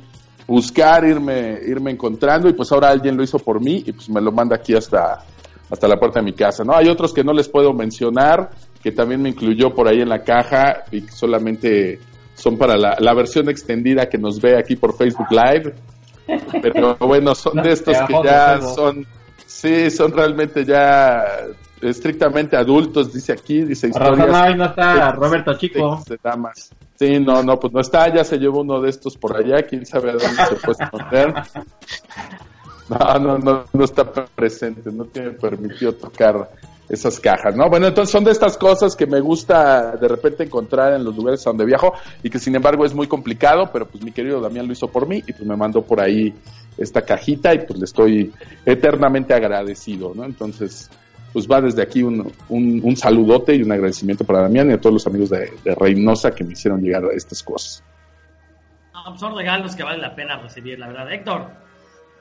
buscar, irme, irme encontrando y pues ahora alguien lo hizo por mí y pues me lo manda aquí hasta, hasta la puerta de mi casa, ¿no? Hay otros que no les puedo mencionar, que también me incluyó por ahí en la caja y que solamente son para la, la versión extendida que nos ve aquí por Facebook Live. Pero bueno, son de estos que ya son, sí, son realmente ya estrictamente adultos, dice aquí, dice historias. Ahí no está Roberto Chico. De damas. Sí, no, no, pues no está, ya se llevó uno de estos por allá, quién sabe a dónde se puede esconder. No, no, no, no está presente, no tiene permitido tocar esas cajas, ¿no? Bueno, entonces son de estas cosas que me gusta de repente encontrar en los lugares a donde viajo y que sin embargo es muy complicado, pero pues mi querido Damián lo hizo por mí y pues me mandó por ahí esta cajita y pues le estoy eternamente agradecido, ¿no? Entonces, pues va desde aquí un, un, un saludote y un agradecimiento para Damián y a todos los amigos de, Reynosa que me hicieron llegar a estas cosas. No, pues son regalos que vale la pena recibir, la verdad. Héctor,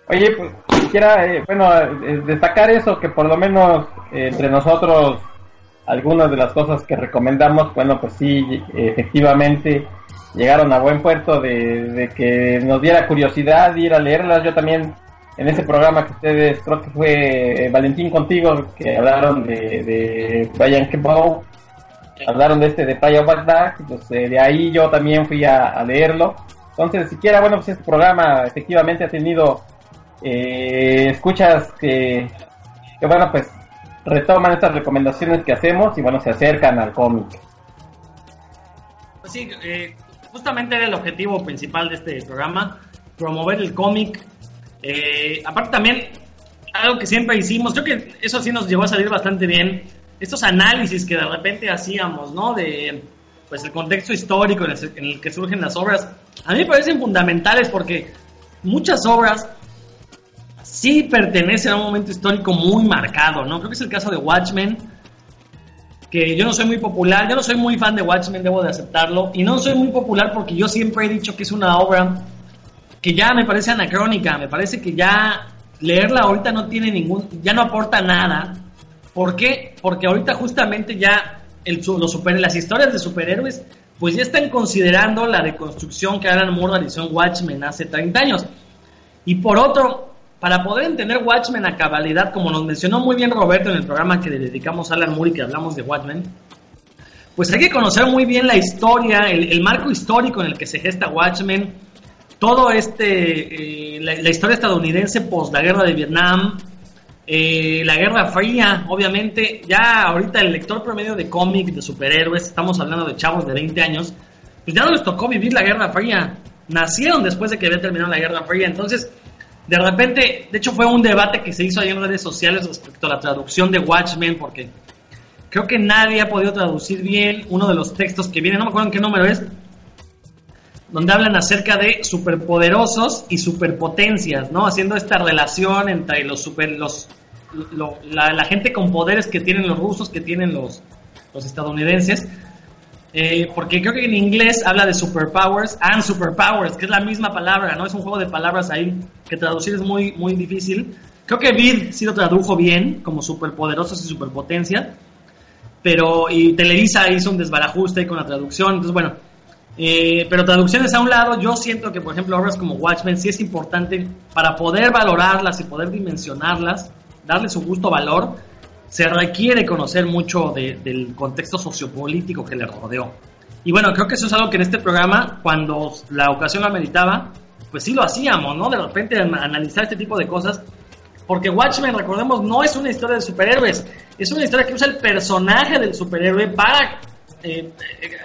Oye, pues quisiera, eh, bueno, eh, destacar eso, que por lo menos eh, entre nosotros, algunas de las cosas que recomendamos, bueno, pues sí, eh, efectivamente llegaron a buen puerto de, de que nos diera curiosidad ir a leerlas. Yo también, en ese programa que ustedes, creo que fue eh, Valentín contigo, que hablaron de, de Brian Kebau, hablaron de este de Playa Bagdad, pues eh, de ahí yo también fui a, a leerlo. Entonces, siquiera, bueno, pues este programa efectivamente ha tenido eh, escuchas que, bueno, pues retoman estas recomendaciones que hacemos y, bueno, se acercan al cómic. Pues sí, eh, justamente era el objetivo principal de este programa, promover el cómic. Eh, aparte también, algo que siempre hicimos, creo que eso sí nos llevó a salir bastante bien, estos análisis que de repente hacíamos, ¿no? De pues el contexto histórico en el, en el que surgen las obras, a mí me parecen fundamentales porque muchas obras sí pertenecen a un momento histórico muy marcado, ¿no? Creo que es el caso de Watchmen, que yo no soy muy popular, yo no soy muy fan de Watchmen, debo de aceptarlo, y no soy muy popular porque yo siempre he dicho que es una obra que ya me parece anacrónica, me parece que ya leerla ahorita no tiene ningún, ya no aporta nada. ¿Por qué? Porque ahorita justamente ya los super, las historias de superhéroes pues ya están considerando la reconstrucción que Alan Moore realizó en Watchmen hace 30 años. Y por otro, para poder entender Watchmen a cabalidad, como nos mencionó muy bien Roberto en el programa que le dedicamos a Alan Moore que hablamos de Watchmen, pues hay que conocer muy bien la historia, el, marco histórico en el que se gesta Watchmen, todo este, eh, la, la, historia estadounidense post la guerra de Vietnam, eh, la Guerra Fría, obviamente, ya ahorita el lector promedio de cómic, de superhéroes, estamos hablando de chavos de 20 años, pues ya no les tocó vivir la Guerra Fría, nacieron después de que había terminado la Guerra Fría, entonces de repente, de hecho fue un debate que se hizo ahí en redes sociales respecto a la traducción de Watchmen, porque creo que nadie ha podido traducir bien uno de los textos que viene, no me acuerdo en qué número es, donde hablan acerca de superpoderosos y superpotencias, ¿no? Haciendo esta relación entre los super, los, lo, la, gente con poderes que tienen los rusos, que tienen los estadounidenses. Eh, porque creo que en inglés habla de superpowers and superpowers, que es la misma palabra, ¿no? Es un juego de palabras ahí que traducir es muy, muy difícil. Creo que Vid sí lo tradujo bien, como superpoderosos y superpotencia, pero y Televisa hizo un desbarajuste con la traducción, entonces bueno, eh, pero traducciones a un lado, yo siento que, por ejemplo, obras como Watchmen sí es importante para poder valorarlas y poder dimensionarlas, darle su justo valor, se requiere conocer mucho de, del contexto sociopolítico que le rodeó. Y bueno, creo que eso es algo que en este programa, cuando la ocasión lo ameritaba, pues sí lo hacíamos, ¿no? De repente analizar este tipo de cosas. Porque Watchmen, recordemos, no es una historia de superhéroes, es una historia que usa el personaje del superhéroe para eh,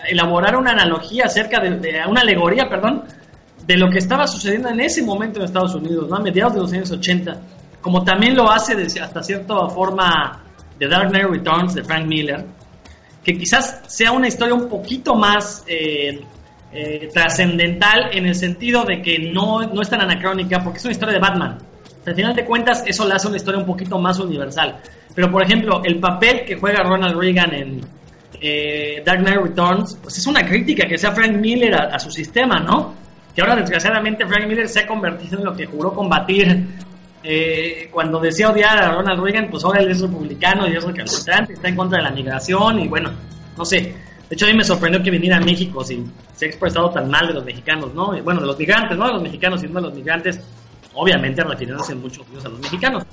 elaborar una analogía acerca de, de, una alegoría, perdón, de lo que estaba sucediendo en ese momento en Estados Unidos, ¿no? a mediados de los años 80, como también lo hace de, hasta cierta forma The Dark Knight Returns de Frank Miller, que quizás sea una historia un poquito más eh, eh, trascendental en el sentido de que no, no es tan anacrónica, porque es una historia de Batman. Al final de cuentas, eso le hace una historia un poquito más universal. Pero, por ejemplo, el papel que juega Ronald Reagan en, eh, Dark Knight Returns, pues es una crítica que sea Frank Miller a, a, su sistema, ¿no? Que ahora desgraciadamente Frank Miller se ha convertido en lo que juró combatir eh, cuando decía odiar a Ronald Reagan, pues ahora él es republicano y es recalcitrante, está en contra de la migración y bueno, no sé. De hecho a mí me sorprendió que viniera a México si se ha expresado tan mal de los mexicanos, ¿no? Y, bueno, de los migrantes, no de los mexicanos, sino de los migrantes, obviamente refiriéndose muchos a los mexicanos.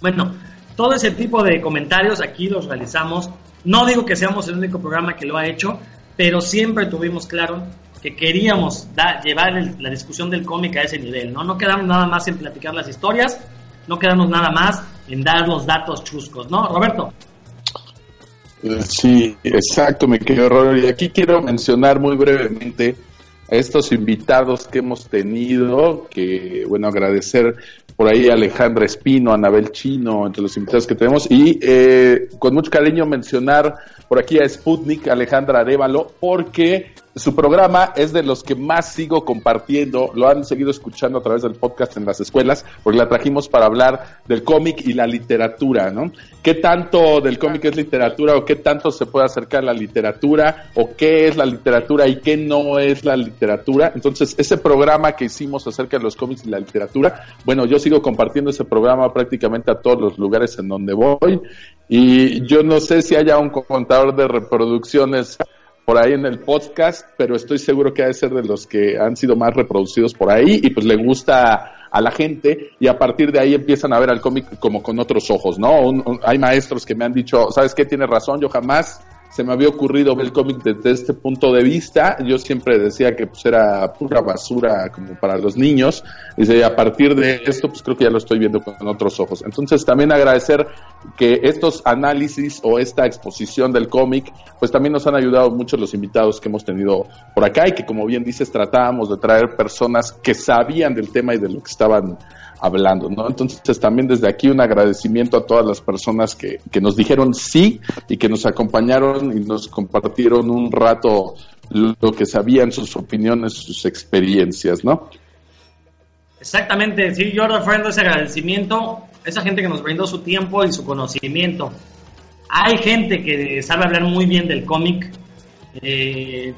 Bueno, todo ese tipo de comentarios aquí los realizamos no digo que seamos el único programa que lo ha hecho, pero siempre tuvimos claro que queríamos da, llevar el, la discusión del cómic a ese nivel, ¿no? No quedarnos nada más en platicar las historias, no quedarnos nada más en dar los datos chuscos, ¿no? Roberto. Sí, exacto, me querido Robert. Y aquí quiero mencionar muy brevemente a estos invitados que hemos tenido, que bueno, agradecer por ahí a Alejandra Espino, a Anabel Chino, entre los invitados que tenemos, y eh, con mucho cariño mencionar por aquí a Sputnik, Alejandra Arevalo, porque su programa es de los que más sigo compartiendo, lo han seguido escuchando a través del podcast en las escuelas, porque la trajimos para hablar del cómic y la literatura, ¿no? ¿Qué tanto del cómic es literatura o qué tanto se puede acercar a la literatura o qué es la literatura y qué no es la literatura? Entonces, ese programa que hicimos acerca de los cómics y la literatura, bueno, yo sigo compartiendo ese programa prácticamente a todos los lugares en donde voy y yo no sé si haya un contador de reproducciones por ahí en el podcast, pero estoy seguro que ha de ser de los que han sido más reproducidos por ahí y pues le gusta a la gente y a partir de ahí empiezan a ver al cómic como con otros ojos, ¿no? hay maestros que me han dicho, ¿sabes qué? Tienes razón, yo jamás se me había ocurrido ver el cómic desde este punto de vista. Yo siempre decía que pues era pura basura como para los niños. Y a partir de esto, pues creo que ya lo estoy viendo con otros ojos. Entonces también agradecer que estos análisis o esta exposición del cómic, pues también nos han ayudado mucho los invitados que hemos tenido por acá y que como bien dices, tratábamos de traer personas que sabían del tema y de lo que estaban hablando, ¿no? Entonces también desde aquí un agradecimiento a todas las personas que, que nos dijeron sí y que nos acompañaron y nos compartieron un rato lo que sabían, sus opiniones, sus experiencias, ¿no? Exactamente, sí, yo ofrendo ese agradecimiento a esa gente que nos brindó su tiempo y su conocimiento. Hay gente que sabe hablar muy bien del cómic. Eh,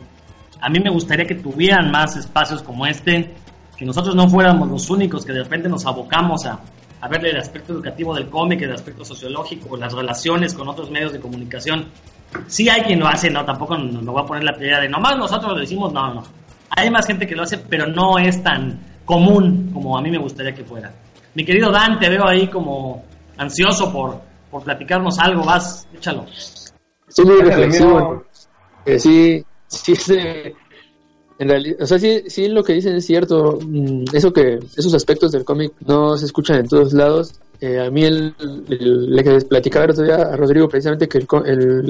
a mí me gustaría que tuvieran más espacios como este que nosotros no fuéramos los únicos que de repente nos abocamos a, a ver el aspecto educativo del cómic, el aspecto sociológico, las relaciones con otros medios de comunicación. Sí hay quien lo hace, no, tampoco nos voy a poner la prioridad de nomás nosotros lo decimos, no, no. Hay más gente que lo hace, pero no es tan común como a mí me gustaría que fuera. Mi querido Dan, te veo ahí como ansioso por, por platicarnos algo, vas, échalo. Sí, reflexivo. Eh, sí, sí, en realidad, o sea, sí, sí lo que dicen es cierto. Mm, eso que, esos aspectos del cómic no se escuchan en todos lados. Eh, a mí el, le que platicaba el otro día a Rodrigo precisamente que el,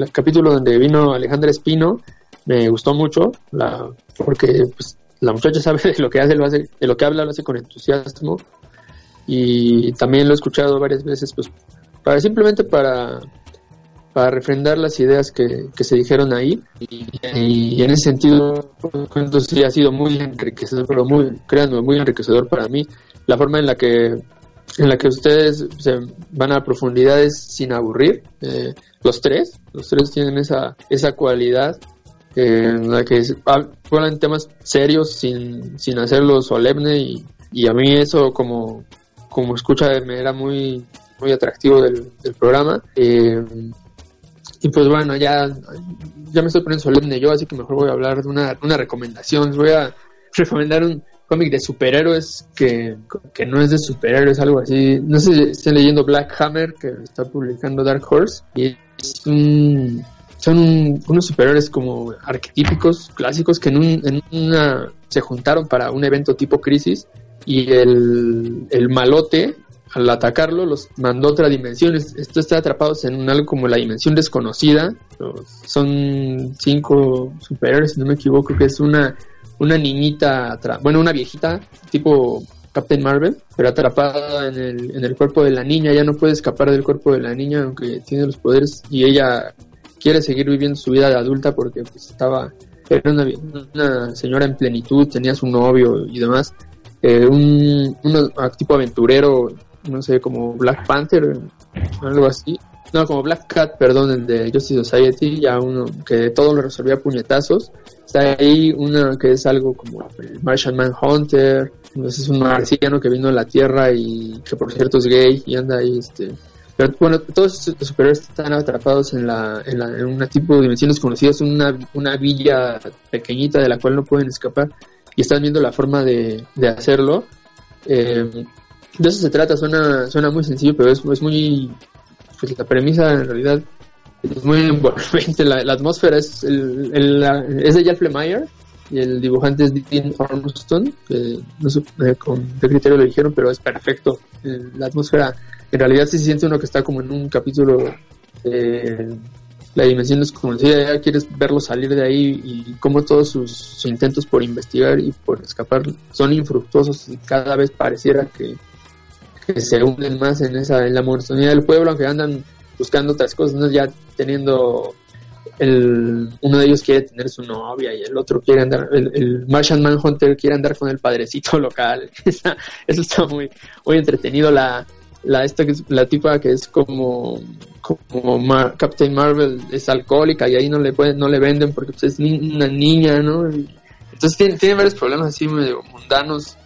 el, capítulo donde vino Alejandra Espino me gustó mucho, la, porque pues, la muchacha sabe de lo que hace, lo hace, de lo que habla, lo hace con entusiasmo. Y también lo he escuchado varias veces, pues, para simplemente para para refrendar las ideas que, que se dijeron ahí. Y, en ese sentido pues, sí ha sido muy enriquecedor pero muy créanme muy enriquecedor para mí. La forma en la que en la que ustedes se van a profundidades sin aburrir eh, los tres los tres tienen esa esa cualidad eh, en la que hablan temas serios sin, sin hacerlo solemne. Y, y a mí eso como como escucha me era muy muy atractivo del, del programa. Eh, y pues bueno, ya, ya me estoy poniendo solemne yo, así que mejor voy a hablar de una, una recomendación. Voy a recomendar un cómic de superhéroes que, que no es de superhéroes, algo así. No sé si estén leyendo Black Hammer, que está publicando Dark Horse. Y es un, son unos superhéroes como arquetípicos, clásicos, que en, un, en una se juntaron para un evento tipo crisis. Y el, el malote al atacarlo los mandó a otra dimensión. Esto está atrapados en algo como la dimensión desconocida. Son cinco superhéroes, si no me equivoco, que es una, una niñita, bueno, una viejita, tipo Captain Marvel, pero atrapada en el, en el cuerpo de la niña. Ya no puede escapar del cuerpo de la niña, aunque tiene los poderes, y ella quiere seguir viviendo su vida de adulta porque pues, estaba era una, una señora en plenitud, tenía su novio y demás. Eh, un, un, tipo aventurero no sé, como Black Panther, algo así. No, como Black Cat, perdón, el de Justice Society, ya uno que todo lo resolvía a puñetazos. Está ahí una que es algo como el Martian Manhunter, entonces es un marciano que vino a la Tierra y que por cierto es gay y anda ahí, este... Pero bueno, todos los superiores están atrapados en, la, en, la, una tipo de dimensiones conocidas, una, una villa pequeñita de la cual no pueden escapar y están viendo la forma de, de hacerlo. Eh, de eso se trata, suena, suena muy sencillo, pero es, es muy, pues la premisa en realidad es muy envolvente, la, atmósfera es, el, es de Jeff Lemire y el dibujante es Dean Armstrong, que no sé eh, con qué criterio lo dijeron, pero es perfecto. Eh, la atmósfera, en realidad sí se siente uno que está como en un capítulo eh, la dimensión desconocida, ya quieres verlo salir de ahí y cómo todos sus, intentos por investigar y por escapar son infructuosos y cada vez pareciera que, que se hunden más en esa en la monotonía del pueblo, aunque andan buscando otras cosas, ¿no? ya teniendo el, uno de ellos quiere tener su novia y el otro quiere andar, el, el Martian Manhunter quiere andar con el padrecito local. Eso está muy, muy entretenido. La, la, esta la tipa que es como, como Captain Marvel es alcohólica y ahí no le pueden, no le venden porque pues, es una niña, ¿no? Entonces tiene, tiene varios problemas así medio mundanos,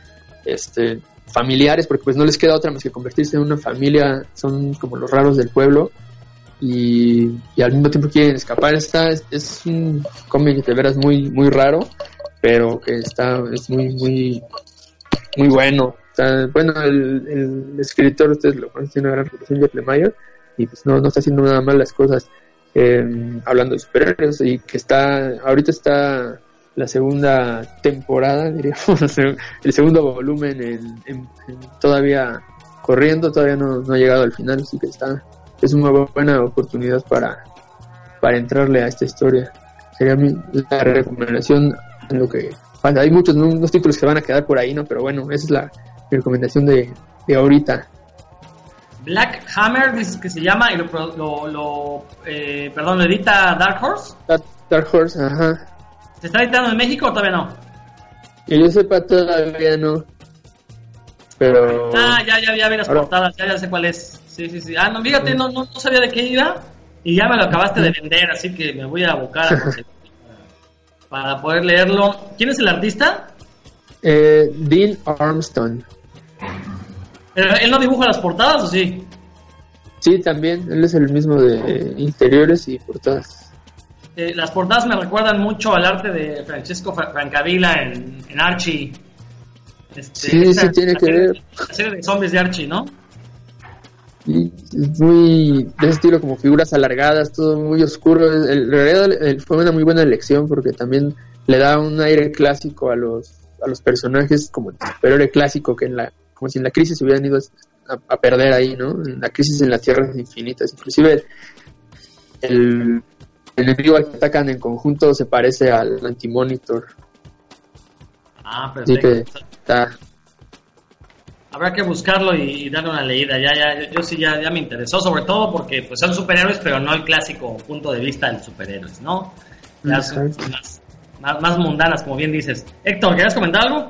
este, familiares, porque pues no les queda otra más que convertirse en una familia, son como los raros del pueblo y, al mismo tiempo quieren escapar. Está, es, un cómic de veras muy, muy raro, pero que está, es muy, muy, muy bueno. bueno, el, escritor, ustedes lo conocen, tiene una gran reputación, Jeff Lemire, y pues no, no está haciendo nada mal las cosas em, hablando de superhéroes y que está, ahorita está la segunda temporada, diríamos, el segundo volumen en, todavía corriendo, todavía no, no ha llegado al final, así que está, es una buena oportunidad para, para entrarle a esta historia. Sería mi, la recomendación en lo que Hay muchos unos títulos que van a quedar por ahí, ¿no? Pero bueno, esa es la recomendación de, de ahorita. Black Hammer, dices que se llama, y lo, lo, eh, perdón, lo edita Dark Horse. Dark, Horse, ajá. ¿Se está editando en México o todavía no? Que yo sepa, todavía no. Pero. Ah, ya, ya, ya vi las portadas, ya, ya sé cuál es. Sí, sí, sí. Ah, no, fíjate, no, no, sabía de qué iba y ya me lo acabaste de vender, así que me voy a abocar a para poder leerlo. ¿Quién es el artista? Eh, Dean Armstrong. ¿Él no dibuja las portadas o sí? Sí, también. Él es el mismo de interiores y portadas. Eh, las portadas me recuerdan mucho al arte de Francesco Francavilla en, en Archie. Este, sí, sí, tiene que ver. La serie de zombies de Archie, ¿no? muy de ese estilo como figuras alargadas todo muy oscuro el, realidad fue una muy buena elección porque también le da un aire clásico a los a los personajes como el superhéroe clásico que en la como si en la crisis se hubieran ido a, perder ahí no en la crisis en las tierras infinitas inclusive el, el enemigo al que atacan en conjunto se parece al antimonitor ah perfecto Así que está habrá que buscarlo y, darle una leída. Ya, ya, yo, sí ya, ya me interesó, sobre todo porque pues son superhéroes, pero no el clásico punto de vista del superhéroes, ¿no? Las, más, más, mundanas, como bien dices. Héctor, ¿querías comentar algo?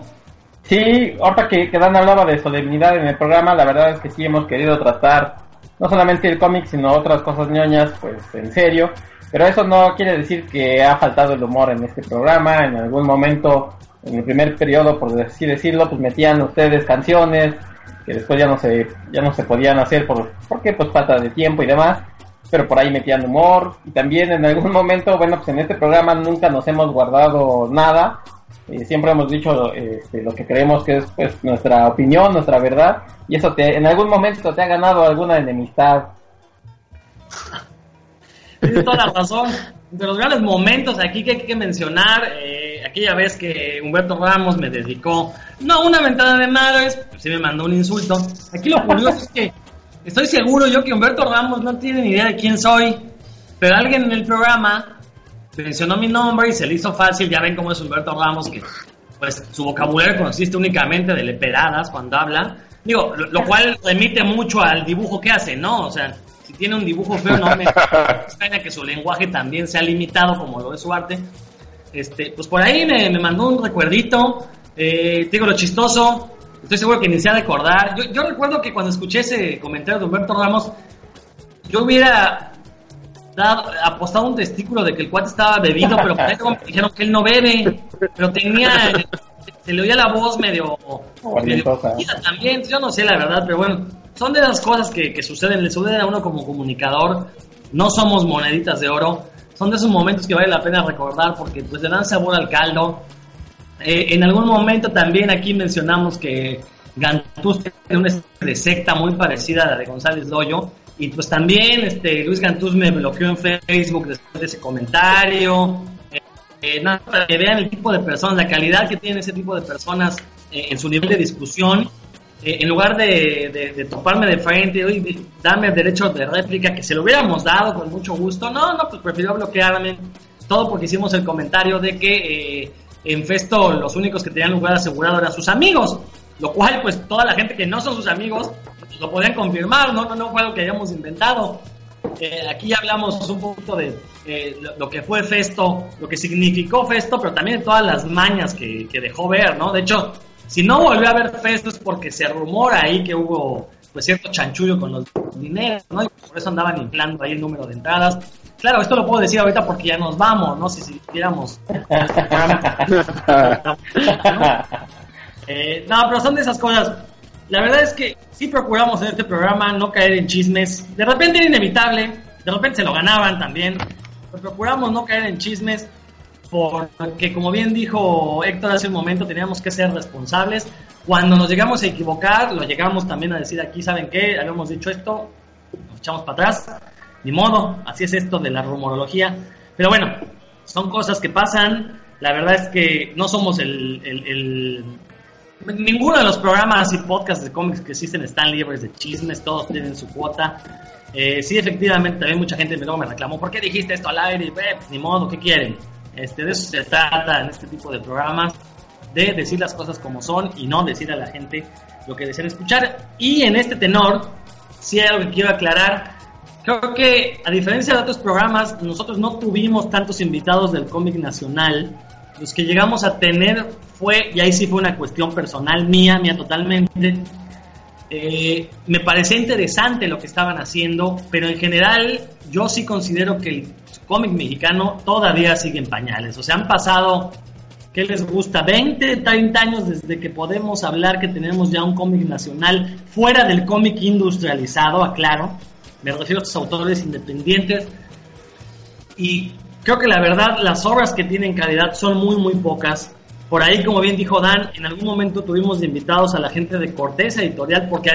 Sí, ahorita que, que Dan hablaba de solemnidad en el programa, la verdad es que sí hemos querido tratar no solamente el cómic, sino otras cosas ñoñas, pues en serio. Pero eso no quiere decir que ha faltado el humor en este programa. En algún momento en el primer periodo, por así decirlo, pues metían ustedes canciones que después ya no se ya no se podían hacer por porque pues falta de tiempo y demás, pero por ahí metían humor y también en algún momento, bueno, pues en este programa nunca nos hemos guardado nada. Eh, siempre hemos dicho este, lo que creemos que es pues nuestra opinión, nuestra verdad, y eso te, en algún momento te ha ganado alguna enemistad. Tienes toda la razón. De los grandes momentos aquí que hay que mencionar, eh, aquella vez que Humberto Ramos me dedicó, no una ventada de madres, pues sí me mandó un insulto. Aquí lo curioso es que estoy seguro yo que Humberto Ramos no tiene ni idea de quién soy, pero alguien en el programa mencionó mi nombre y se le hizo fácil, ya ven cómo es Humberto Ramos, que pues su vocabulario consiste únicamente de leperadas cuando habla. Digo, lo, cual remite mucho al dibujo que hace, ¿no? O sea, si tiene un dibujo feo, no me extraña que su lenguaje también sea limitado como lo es su arte. Este, pues por ahí me, mandó un recuerdito. Eh, digo lo chistoso. Estoy seguro que ni se ha de acordar. Yo, recuerdo que cuando escuché ese comentario de Humberto Ramos, yo hubiera dado, apostado un testículo de que el cuate estaba bebido, pero me dijeron que él no bebe. Pero tenía. Se le oía la voz medio. medio también. Yo no sé la verdad, pero bueno. Son de las cosas que, suceden. Le suceden a uno como comunicador. No somos moneditas de oro son de esos momentos que vale la pena recordar porque pues le dan sabor al caldo. Eh, en algún momento también aquí mencionamos que Gantús tiene una secta muy parecida a la de González Loyo y pues también este Luis Gantús me bloqueó en Facebook después de ese comentario. Eh, eh, nada, para que vean el tipo de personas, la calidad que tienen ese tipo de personas en su nivel de discusión eh, en lugar de, de, de toparme de frente, oye, de- darme el derecho de réplica, que se lo hubiéramos dado con mucho gusto, no, no, pues prefirió bloquearme. Todo porque hicimos el comentario de que eh, en Festo los únicos que tenían lugar asegurado eran sus amigos, lo cual, pues toda la gente que no son sus amigos pues, lo podían confirmar, no, no, no fue algo que hayamos inventado. Eh, aquí ya hablamos un poquito de eh, lo, lo que fue Festo, lo que significó Festo, pero también de todas las mañas que, que dejó ver, ¿no? De hecho, si no volvió a ver Festo es porque se rumora ahí que hubo pues cierto chanchullo con los dineros, ¿no? Y por eso andaban inflando ahí el número de entradas. Claro, esto lo puedo decir ahorita porque ya nos vamos, ¿no? Si siguiéramos. Eh, no, pero son de esas cosas. La verdad es que sí procuramos en este programa no caer en chismes. De repente era inevitable, de repente se lo ganaban también. Pero procuramos no caer en chismes porque, como bien dijo Héctor hace un momento, teníamos que ser responsables. Cuando nos llegamos a equivocar, lo llegamos también a decir aquí, ¿saben qué? Habíamos dicho esto, nos echamos para atrás. Ni modo, así es esto de la rumorología. Pero bueno, son cosas que pasan. La verdad es que no somos el, el- Ninguno de los programas y podcasts de cómics que existen están libres de chismes, todos tienen su cuota. Eh, sí, efectivamente, también mucha gente me reclamó, ¿por qué dijiste esto al aire? Y, "Eh, pues, ni modo, ¿qué quieren? Este, de eso se trata en este tipo de programas, de decir las cosas como son y no decir a la gente lo que desean escuchar. Y en este tenor, sí hay algo que quiero aclarar. Creo que, a diferencia de otros programas, nosotros no tuvimos tantos invitados del cómic nacional. Los que llegamos a tener fue, y ahí sí fue una cuestión personal mía, mía totalmente. Eh, me parecía interesante lo que estaban haciendo, pero en general yo sí considero que el cómic mexicano todavía sigue en pañales. O sea, han pasado, ¿qué les gusta? 20, 30 años desde que podemos hablar que tenemos ya un cómic nacional fuera del cómic industrializado, aclaro. Me refiero a estos autores independientes. Y creo que la verdad, las obras que tienen calidad son muy, muy pocas. Por ahí, como bien dijo Dan, en algún momento tuvimos invitados a la gente de Cortés Editorial, porque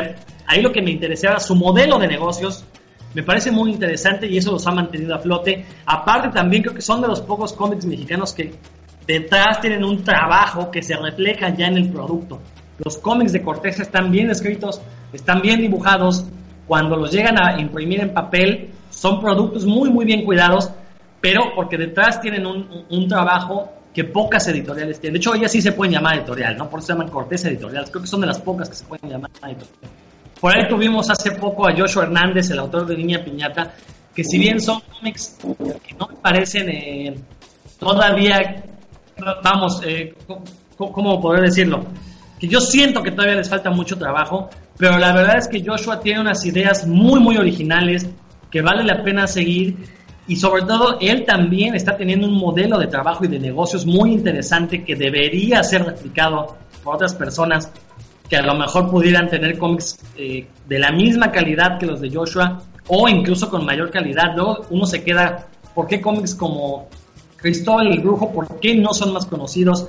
ahí lo que me interesaba su modelo de negocios. Me parece muy interesante y eso los ha mantenido a flote. Aparte, también creo que son de los pocos cómics mexicanos que detrás tienen un trabajo que se refleja ya en el producto. Los cómics de Cortés están bien escritos, están bien dibujados. Cuando los llegan a imprimir en papel, son productos muy, muy bien cuidados, pero porque detrás tienen un- un trabajo que pocas editoriales tienen. De hecho, ellas sí se pueden llamar editorial, ¿no? Por eso se llaman Cortés Editoriales. Creo que son de las pocas que se pueden llamar editorial. Por ahí tuvimos hace poco a Joshua Hernández, el autor de Niña Piñata, que si bien son cómics que no me parecen eh, todavía, vamos, eh, ¿cómo, ¿cómo poder decirlo? Que yo siento que todavía les falta mucho trabajo, pero la verdad es que Joshua tiene unas ideas muy, muy originales que vale la pena seguir y sobre todo él también está teniendo un modelo de trabajo y de negocios muy interesante que debería ser replicado por otras personas que a lo mejor pudieran tener cómics eh, de la misma calidad que los de Joshua o incluso con mayor calidad. Luego uno se queda, ¿por qué cómics como Cristóbal el Brujo, por qué no son más conocidos?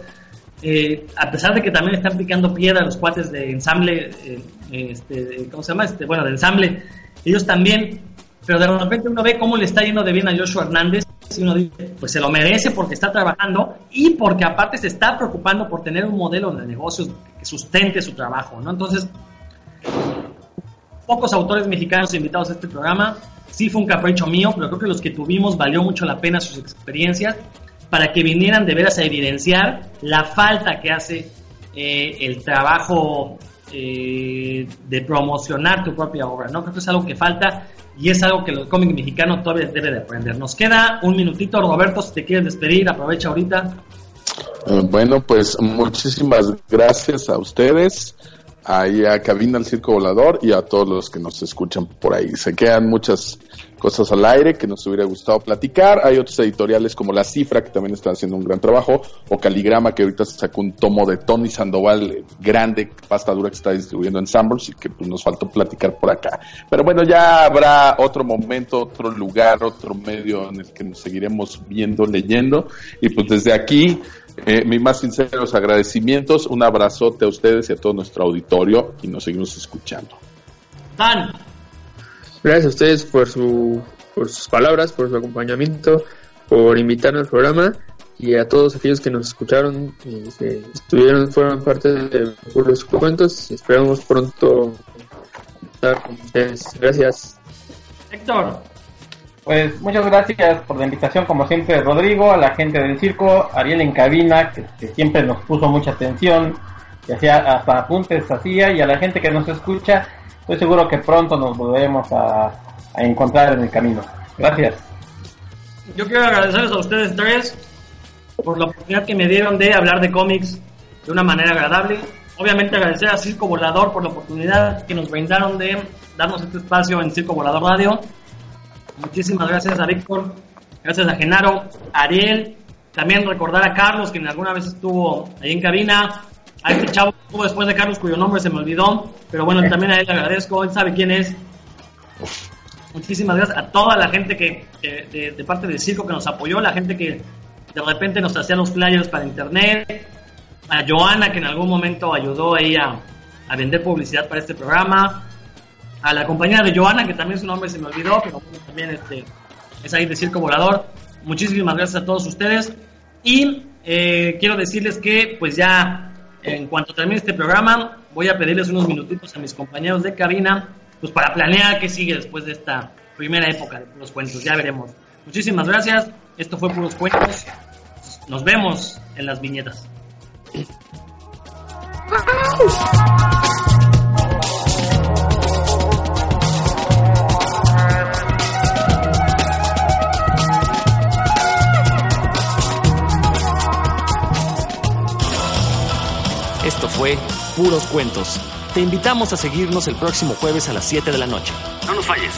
Eh, a pesar de que también están picando piedra los cuates de ensamble, eh, este, ¿cómo se llama? Este, bueno, de ensamble, ellos también, pero de repente uno ve cómo le está yendo de bien a Joshua Hernández y uno dice, pues se lo merece porque está trabajando y porque aparte se está preocupando por tener un modelo de negocios que sustente su trabajo, ¿no? Entonces, pocos autores mexicanos invitados a este programa, sí fue un capricho mío, pero creo que los que tuvimos valió mucho la pena sus experiencias para que vinieran de veras a evidenciar la falta que hace eh, el trabajo eh, de promocionar tu propia obra, ¿no? Creo que es algo que falta y es algo que el cómic mexicano todavía debe de aprender. Nos queda un minutito, Roberto, si te quieres despedir, aprovecha ahorita. Eh, Bueno, pues muchísimas gracias a ustedes, ahí a Cabina al Circo Volador y a todos los que nos escuchan por ahí. Se quedan muchas cosas al aire que nos hubiera gustado platicar. Hay otros editoriales como La Cifra que también están haciendo un gran trabajo, o Caligrama que ahorita sacó un tomo de Tony Sandoval eh, grande, pasta dura que está distribuyendo en Sanborns y que pues, nos faltó platicar por acá. Pero bueno, ya habrá otro momento, otro lugar, otro medio en el que nos seguiremos viendo, leyendo. Y pues desde aquí, eh, mis más sinceros agradecimientos, un abrazote a ustedes y a todo nuestro auditorio y nos seguimos escuchando. Dan, Gracias a ustedes por, su, por sus palabras, por su acompañamiento, por invitarnos al programa. y a todos aquellos que nos escucharon y que estuvieron, fueron parte de los cuentos. Esperamos pronto estar con ustedes. Gracias. Héctor. Pues muchas gracias por la invitación, como siempre, Rodrigo, a la gente del circo, Ariel en cabina, que, siempre nos puso mucha atención, que hacía hasta apuntes hacía, y a la gente que nos escucha, estoy seguro que pronto nos volveremos a, a encontrar en el camino. Gracias. Yo quiero agradecerles a ustedes tres por la oportunidad que me dieron de hablar de cómics de una manera agradable. Obviamente agradecer a Circo Volador por la oportunidad que nos brindaron de darnos este espacio en Circo Volador Radio. Muchísimas gracias a Víctor, gracias a Genaro, a Ariel, también recordar a Carlos, que alguna vez estuvo ahí en cabina, a este chavo que estuvo después de Carlos, cuyo nombre se me olvidó, pero bueno, también a él le agradezco, él sabe quién es. Muchísimas gracias a toda la gente que, que de, de parte del circo que nos apoyó, la gente que de repente nos hacía los flyers para internet, a Joana que en algún momento ayudó ahí a, a vender publicidad para este programa, a la compañera de Joana que también su nombre se me olvidó, pero bueno, también este, es ahí de Circo Volador. Muchísimas gracias a todos ustedes y eh, quiero decirles que pues ya en cuanto termine este programa voy a pedirles unos minutitos a mis compañeros de cabina pues para planear qué sigue después de esta primera época de los cuentos, ya veremos. Muchísimas gracias. Esto fue Puros Cuentos. Nos vemos en las viñetas. Fue Puros Cuentos. Te invitamos a seguirnos el próximo jueves a las 7 de la noche. No nos falles.